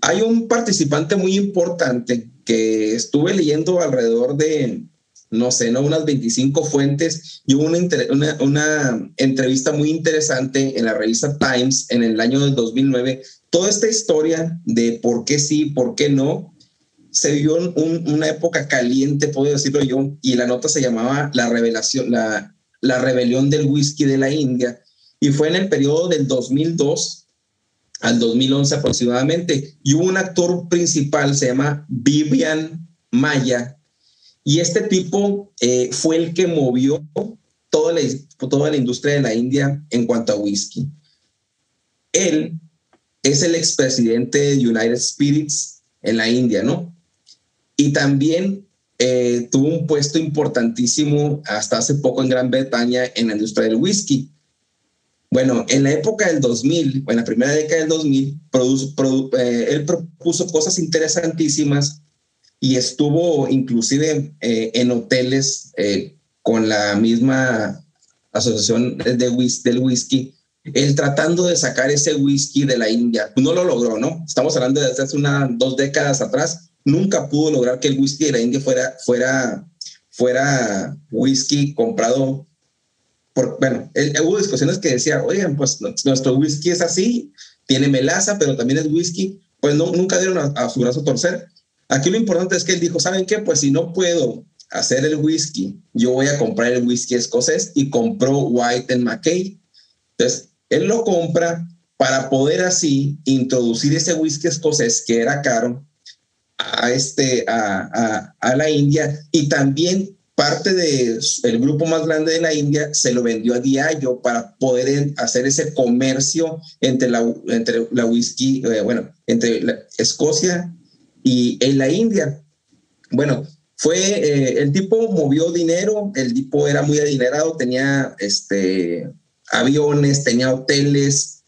Hay un participante muy importante que estuve leyendo alrededor de, no sé, ¿no? unas 25 fuentes y hubo una, una, una, entrevista muy interesante en la revista Times en el año del 2009. Toda esta historia de por qué sí, por qué no, se vivió una época caliente, puedo decirlo yo, y la nota se llamaba La revelación, la, la rebelión del whisky de la India, y fue en el periodo del 2002 al 2011 aproximadamente, y hubo un actor principal, se llama Vivian Maya, y este tipo eh, fue el que movió toda la, toda la industria de la India en cuanto a whisky. Él es el expresidente de United Spirits en la India, ¿no? Y también eh, tuvo un puesto importantísimo hasta hace poco en Gran Bretaña en la industria del whisky. Bueno, en la época del 2000, en la primera década del 2000, eh, él propuso cosas interesantísimas y estuvo inclusive eh, en hoteles con la misma asociación de del whisky, él tratando de sacar ese whisky de la India. No lo logró, ¿no? Estamos hablando de hace unas dos décadas atrás, nunca pudo lograr que el whisky de la India fuera, fuera, fuera whisky comprado por, bueno, hubo discusiones que decían, oigan, pues nuestro whisky es así, tiene melaza, pero también es whisky, pues no, nunca dieron a, su brazo torcer. Aquí lo importante es que él dijo, ¿saben qué? Pues si no puedo hacer el whisky, yo voy a comprar el whisky escocés y compró White and McKay. Entonces, él lo compra para poder así introducir ese whisky escocés que era caro a, este, a, a, la India y también parte del el grupo más grande de la India se lo vendió a Diageo para poder hacer ese comercio entre la, entre la whisky, eh, bueno, entre Escocia y en la India. Bueno, fue, eh, el tipo movió dinero, el tipo era muy adinerado, tenía este, aviones, tenía hoteles,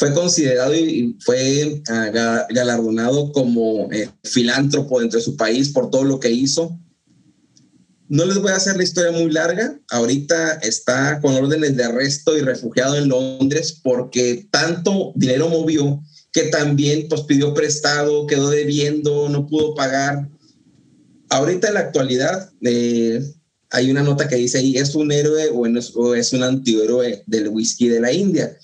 fue considerado y fue ah, galardonado como eh, filántropo dentro de su país por todo lo que hizo. No les voy a hacer la historia muy larga. Ahorita está con órdenes de arresto y refugiado en Londres porque tanto dinero movió que también pues, pidió prestado, quedó debiendo, no pudo pagar. Ahorita en la actualidad eh, hay una nota que dice ahí, ¿es un héroe o es, o es un antihéroe del whisky de la India?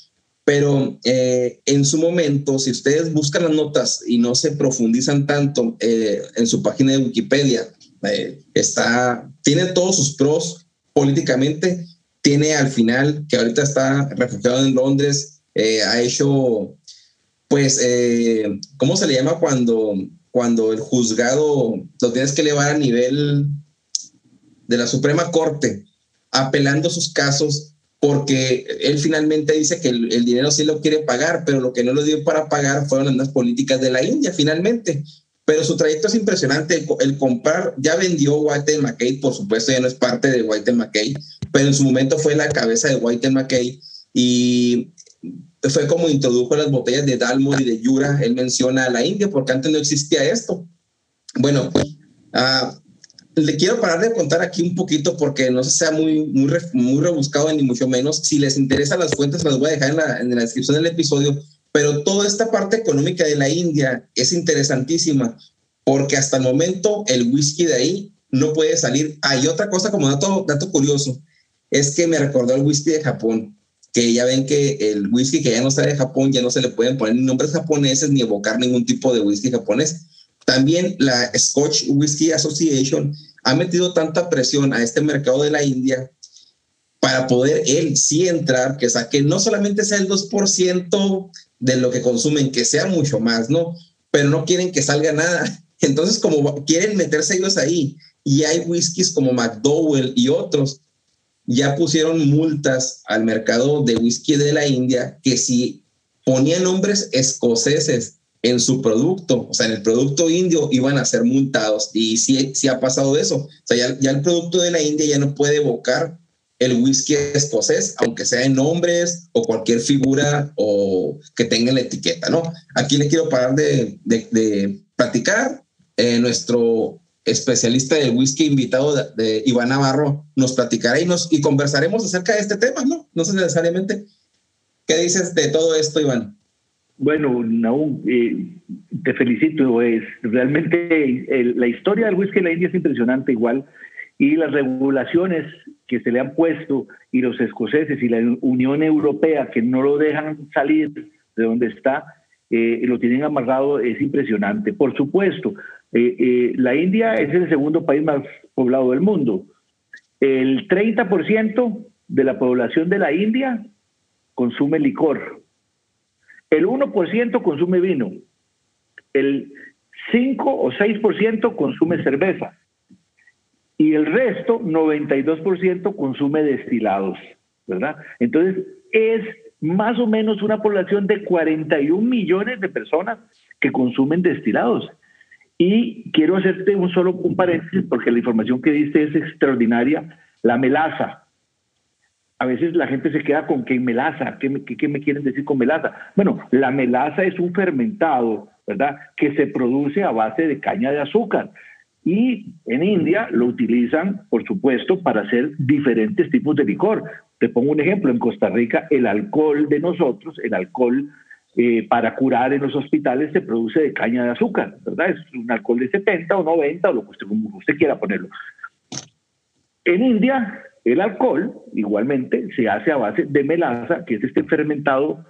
Pero eh, en su momento, si ustedes buscan las notas y no se profundizan tanto eh, en su página de Wikipedia, eh, está, tiene todos sus pros políticamente, tiene al final, que ahorita está refugiado en Londres, ha hecho, pues, ¿cómo se le llama cuando, cuando el juzgado lo tienes que elevar a nivel de la Suprema Corte, apelando sus casos porque él finalmente dice que el, dinero sí lo quiere pagar, pero lo que no lo dio para pagar fueron las políticas de la India finalmente. Pero su trayecto es impresionante. El, comprar, ya vendió White McKay, por supuesto, ya no es parte de White McKay, pero en su momento fue la cabeza de White McKay y fue como introdujo las botellas de Dalmor y de Yura. Él menciona a la India porque antes no existía esto. Bueno, uh, le quiero parar de contar aquí un poquito porque no se sea muy, muy, muy rebuscado ni mucho menos. Si les interesan las fuentes, las voy a dejar en la, en la descripción del episodio. Pero toda esta parte económica de la India es interesantísima porque hasta el momento el whisky de ahí no puede salir. Hay otra cosa como dato, dato curioso, es que me recordó el whisky de Japón, que ya ven que el whisky que ya no sale de Japón ya no se le pueden poner nombres japoneses ni evocar ningún tipo de whisky japonés también la Scotch Whisky Association ha metido tanta presión a este mercado de la India para poder él sí entrar, que saque no solamente sea el 2% de lo que consumen, que sea mucho más, ¿no? Pero no quieren que salga nada. [LAUGHS] Entonces, como quieren meterse ellos ahí, y hay whiskies como McDowell y otros, ya pusieron multas al mercado de whisky de la India que si ponían nombres escoceses en su producto, o sea, en el producto indio iban a ser multados y sí, sí ha pasado eso. O sea, ya, ya, el producto de la India ya no puede evocar el whisky escocés, aunque sea en nombres o cualquier figura o que tenga la etiqueta, ¿no? Aquí le quiero parar de, de, platicar. Eh, nuestro especialista del whisky invitado de, Iván Navarro nos platicará y, nos, y conversaremos acerca de este tema, ¿no? No sé necesariamente. ¿Qué dices de todo esto, Iván? Bueno, Naum, eh, te felicito. Es, realmente la historia del whisky en la India es impresionante igual y las regulaciones que se le han puesto y los escoceses y la Unión Europea que no lo dejan salir de donde está, eh, lo tienen amarrado, es impresionante. Por supuesto, eh, la India es el segundo país más poblado del mundo. El 30% de la población de la India consume licor el 1% consume vino, el 5 o 6% consume cerveza y el resto, 92%, consume destilados, ¿verdad? Entonces, es más o menos una población de 41 millones de personas que consumen destilados. Y quiero hacerte un solo un paréntesis porque la información que diste es extraordinaria. La melaza, a veces la gente se queda con melaza, ¿qué me, qué, me quieren decir con melaza? Bueno, la melaza es un fermentado, ¿verdad? Que se produce a base de caña de azúcar. Y en India lo utilizan, por supuesto, para hacer diferentes tipos de licor. Te pongo un ejemplo, en Costa Rica el alcohol de nosotros, el alcohol eh, para curar en los hospitales se produce de caña de azúcar, ¿verdad? Es un alcohol de 70 o 90 o lo que usted, como usted quiera ponerlo. En India el alcohol, igualmente, se hace a base de melaza, que es este fermentado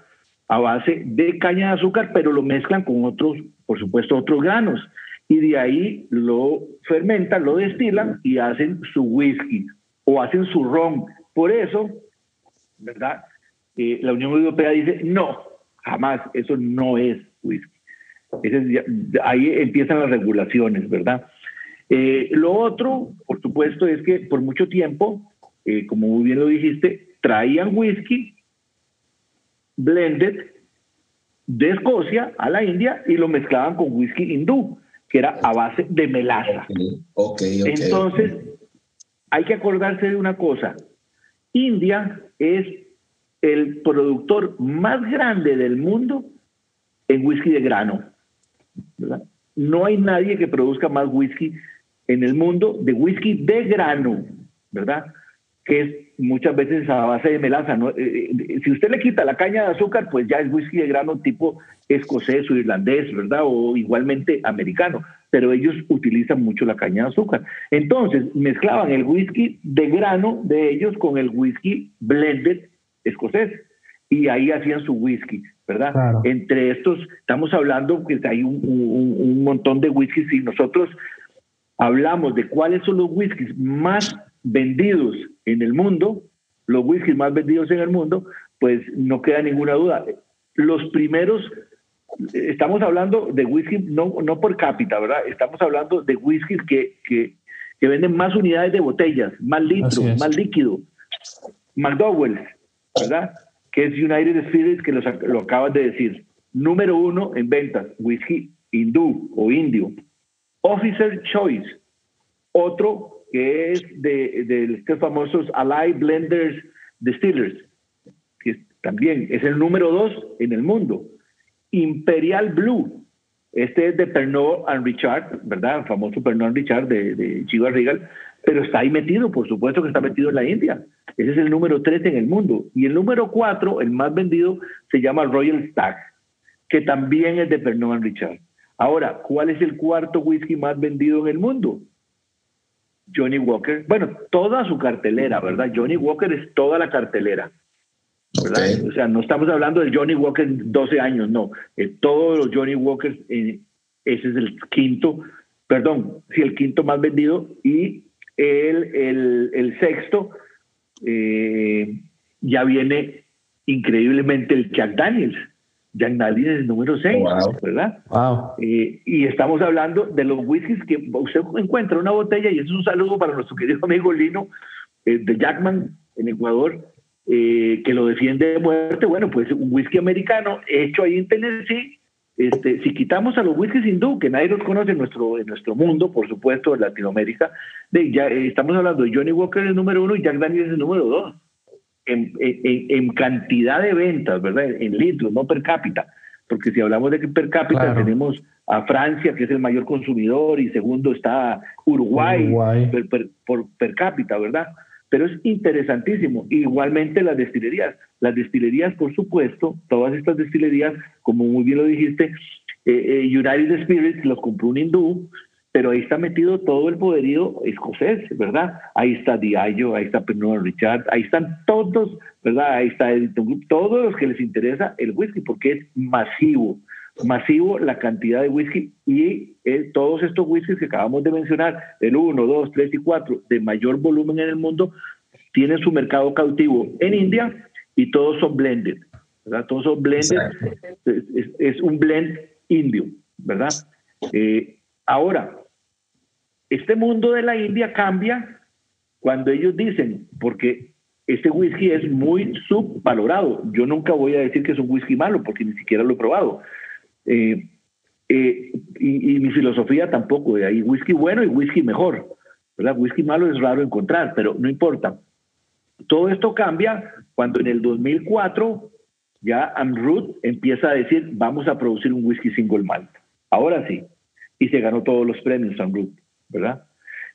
a base de caña de azúcar, pero lo mezclan con otros, por supuesto, otros granos. Y de ahí lo fermentan, lo destilan y hacen su whisky o hacen su ron. Por eso, ¿verdad? Eh, la Unión Europea dice, no, jamás, eso no es whisky. ahí empiezan las regulaciones, ¿verdad? Eh, lo otro, por supuesto, es que por mucho tiempo eh, como muy bien lo dijiste, traían whisky blended de Escocia a la India y lo mezclaban con whisky hindú, que era a base de melaza. Entonces, hay que acordarse de una cosa. India es el productor más grande del mundo en whisky de grano. No hay nadie que produzca más whisky en el mundo de whisky de grano, ¿verdad? Que es muchas veces a base de melaza. Eh, eh, si usted le quita la caña de azúcar, pues ya es whisky de grano tipo escocés o irlandés, ¿verdad? O igualmente americano, pero ellos utilizan mucho la caña de azúcar. Entonces, mezclaban el whisky de grano de ellos con el whisky blended escocés y ahí hacían su whisky, ¿verdad? Entre estos, estamos hablando que hay un, un montón de whiskies y nosotros hablamos de cuáles son los whiskies más vendidos en el mundo, los whiskies más vendidos en el mundo, pues no queda ninguna duda. Los primeros, estamos hablando de whisky no, no por cápita, ¿verdad? Estamos hablando de whiskies que, que, venden más unidades de botellas, más litros, más líquido. McDowell, ¿verdad? Que es United Spirits, que lo, acabas de decir. Número uno en ventas, whisky hindú o indio. Officer Choice, otro que es de, de estos famosos Ally Blenders Distillers, que también es el número dos en el mundo. Imperial Blue, este es de Pernod and Richard, ¿verdad? El famoso Pernod and Richard de, de Chivas Regal, pero está ahí metido, por supuesto que está metido en la India. Ese es el número 13 en el mundo. Y el número 4, el más vendido, se llama Royal Stag, que también es de Pernod and Richard. Ahora, ¿cuál es el cuarto whisky más vendido en el mundo? Johnny Walker. Bueno, toda su cartelera, ¿verdad? Johnny Walker es toda la cartelera. O sea, no estamos hablando del Johnny Walker 12 años, no. Eh, todos los Johnny Walkers, eh, ese es el quinto, perdón, sí, el quinto más vendido y el, el, el sexto eh, ya viene increíblemente el Jack Daniels. Jack Daniels es el número 6, ¿verdad? y estamos hablando de los whiskies que usted encuentra una botella, y eso es un saludo para nuestro querido amigo Lino de Jackman en Ecuador, eh, que lo defiende de muerte, bueno, pues un whisky americano hecho ahí en Tennessee. Este, si quitamos a los whiskies hindú, que nadie los conoce en nuestro, en nuestro mundo, por supuesto, en Latinoamérica, de, ya, eh, estamos hablando de Johnny Walker el número uno y Jack Daniels el número dos. En, en, en, cantidad de ventas, ¿verdad? En litros, no per cápita. Porque si hablamos de que per cápita tenemos a Francia, que es el mayor consumidor, y segundo está Uruguay, por per cápita, ¿verdad? Pero es interesantísimo. Igualmente las destilerías. Las destilerías, por supuesto, todas estas destilerías, como muy bien lo dijiste, eh, eh, United Spirits los compró un hindú, pero ahí está metido todo el poderío escocés, ¿verdad? Ahí está Diageo, ahí está Pernod Richard, ahí están todos, ¿verdad? Ahí está Editon Group, todos los que les interesa el whisky, porque es masivo masivo la cantidad de whisky y eh, todos estos whiskies que acabamos de mencionar, el 1, 2, 3 y 4, de mayor volumen en el mundo, tienen su mercado cautivo en India y todos son blended, ¿verdad? Todos son blended, es, un blend indio, ¿verdad? Eh, ahora, este mundo de la India cambia cuando ellos dicen, porque este whisky es muy subvalorado. Yo nunca voy a decir que es un whisky malo porque ni siquiera lo he probado. Eh, eh, y, mi filosofía tampoco, hay whisky bueno y whisky mejor, ¿verdad? Whisky malo es raro encontrar, pero no importa. Todo esto cambia cuando en el 2004 ya Amrut empieza a decir, vamos a producir un whisky single malt. Ahora sí. Y se ganó todos los premios Amrut, ¿verdad?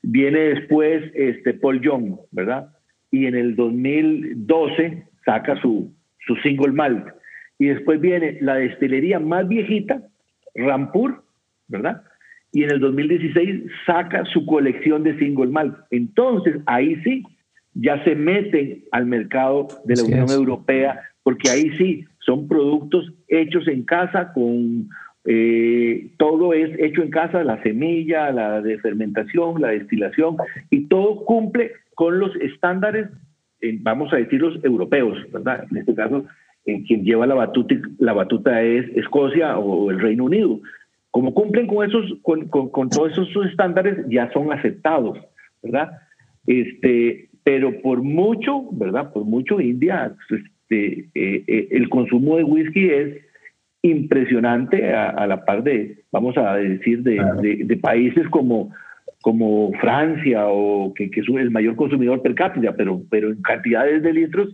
Viene después este Paul Young, ¿verdad? Y en el 2012 saca su, su single malt y después viene la destilería más viejita, Rampur, ¿verdad? Y en el 2016 saca su colección de single malt. Entonces, ahí sí, ya se meten al mercado de la Unión Europea, porque ahí sí son productos hechos en casa con eh, todo es hecho en casa, la semilla, la de fermentación, la destilación, y todo cumple con los estándares, vamos a decir, los europeos, ¿verdad? En este caso, quien lleva la batuta, la batuta es Escocia o el Reino Unido. Como cumplen con esos, con, todos esos estándares, ya son aceptados, ¿verdad? Este, pero por mucho, ¿verdad? Por mucho India, este, eh, eh, el consumo de whisky es impresionante a, la par de, vamos a decir, de, de países como como Francia o que, que, es el mayor consumidor per cápita, pero, pero en cantidades de litros,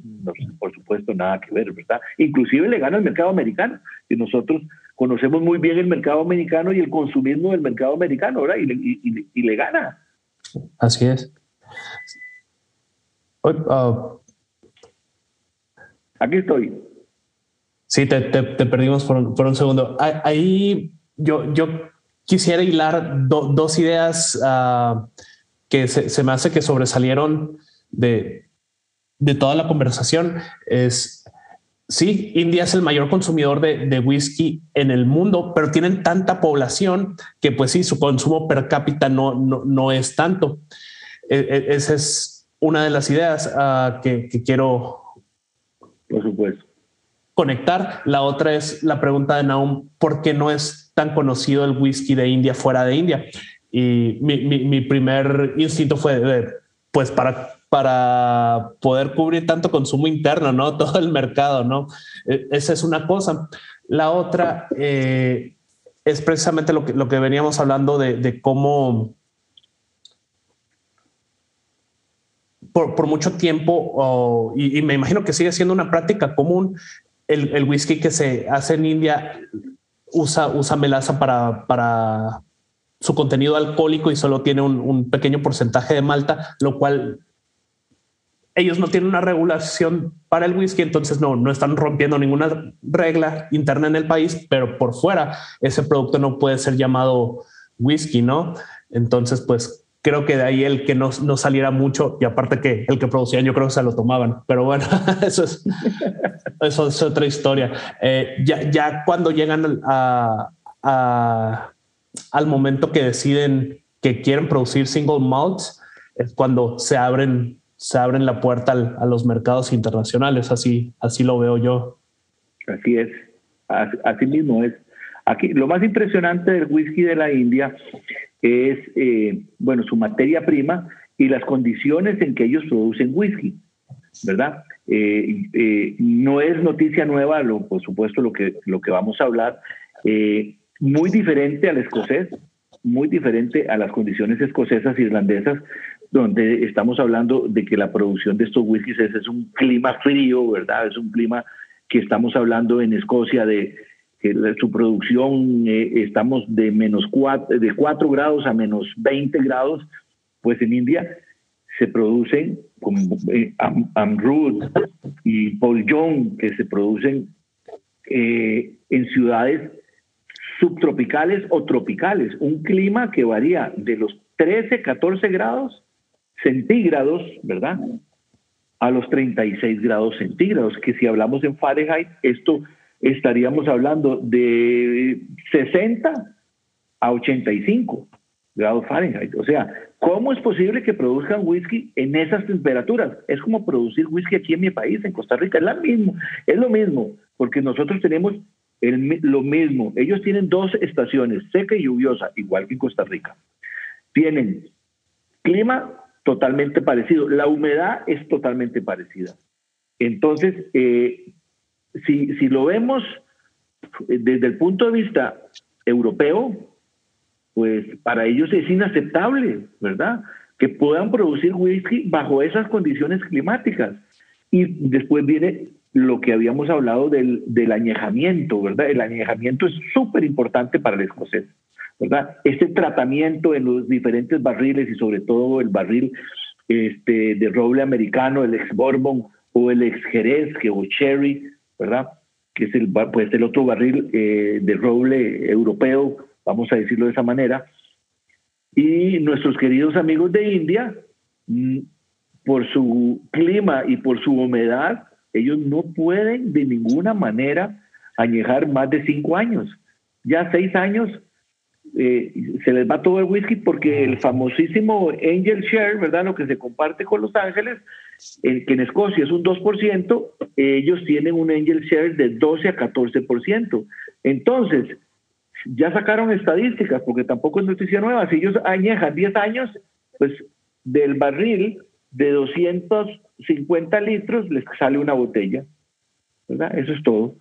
por supuesto, nada que ver, ¿verdad? Inclusive le gana el mercado americano, y nosotros conocemos muy bien el mercado americano y el consumismo del mercado americano, ¿verdad? Y, le gana. Así es. Uh, Aquí estoy. Sí, te, te, perdimos por un, por un segundo. Ahí yo, yo quisiera hilar dos ideas ah, que se, me hace que sobresalieron de, de toda la conversación. Es, sí, India es el mayor consumidor de, whisky en el mundo, pero tienen tanta población que pues sí, su consumo per cápita no, no, es tanto. E, e, esa es una de las ideas ah, que, que quiero... Por supuesto conectar. La otra es la pregunta de Naum, ¿por qué no es tan conocido el whisky de India fuera de India? Y mi, primer instinto fue, pues para para poder cubrir tanto consumo interno, ¿no? [LAUGHS] Todo el mercado, ¿no? E, esa es una cosa. La otra eh, es precisamente lo que, lo que veníamos hablando de, cómo por, mucho tiempo, y, me imagino que sigue siendo una práctica común, el, el, whisky que se hace en India usa, usa melaza para, para su contenido alcohólico y solo tiene un, pequeño porcentaje de malta, lo cual ellos no tienen una regulación para el whisky, entonces no, no están rompiendo ninguna regla interna en el país, pero por fuera ese producto no puede ser llamado whisky, ¿no? Entonces, pues creo que de ahí el que no, no saliera mucho y aparte que el que producían yo creo que se lo tomaban, pero bueno, [LAUGHS] eso es, eso es otra historia. Eh, ya, ya cuando llegan a, al momento que deciden que quieren producir single malts, es cuando se abren se abren la puerta a los mercados internacionales. Así, así lo veo yo. Así es, así, mismo es. Aquí, lo más impresionante del whisky de la India es, eh, bueno, su materia prima y las condiciones en que ellos producen whisky, ¿verdad? Eh, eh, no es noticia nueva, lo, por supuesto, lo que, lo que vamos a hablar. muy diferente al escocés, muy diferente a las condiciones escocesas y irlandesas, donde estamos hablando de que la producción de estos whiskies es, un clima frío, ¿verdad? Es un clima que estamos hablando en Escocia de que su producción eh, estamos de menos cuatro, de 4 grados a menos 20 grados, pues en India se producen como eh, Amrud y Paul Young, que se producen eh, en ciudades subtropicales o tropicales, un clima que varía de los 13, 14 grados centígrados, ¿verdad? A los 36 grados centígrados, que si hablamos en Fahrenheit, esto estaríamos hablando de 60 a 85 grados Fahrenheit. O sea, ¿cómo es posible que produzcan whisky en esas temperaturas? Es como producir whisky aquí en mi país, en Costa Rica. Es lo mismo, es lo mismo, porque nosotros tenemos lo mismo. Ellos tienen dos estaciones, seca y lluviosa, igual que en Costa Rica. Tienen clima totalmente parecido. La humedad es totalmente parecida. Entonces, eh, si, si lo vemos eh, desde el punto de vista europeo, pues para ellos es inaceptable, ¿verdad? Que puedan producir whisky bajo esas condiciones climáticas. Y después viene lo que habíamos hablado del, del añejamiento, ¿verdad? El añejamiento es súper importante para el escocés. ¿verdad? Este tratamiento en los diferentes barriles y sobre todo el barril este, de roble americano, el ex Bourbon o el ex Jerez, que o Cherry, ¿verdad? Que es el, pues, el otro barril eh, de roble europeo, vamos a decirlo de esa manera. Y nuestros queridos amigos de India, mm, por su clima y por su humedad, ellos no pueden de ninguna manera añejar más de cinco años. Ya seis años eh, se les va todo el whisky porque el famosísimo Angel Share, ¿verdad? Lo que se comparte con Los Ángeles, que en Escocia es un 2%, ellos tienen un Angel Share de 12 a 14%. Entonces, ya sacaron estadísticas, porque tampoco es noticia nueva, si ellos añejan 10 años, pues del barril de 250 litros les sale una botella, ¿verdad? Eso es todo.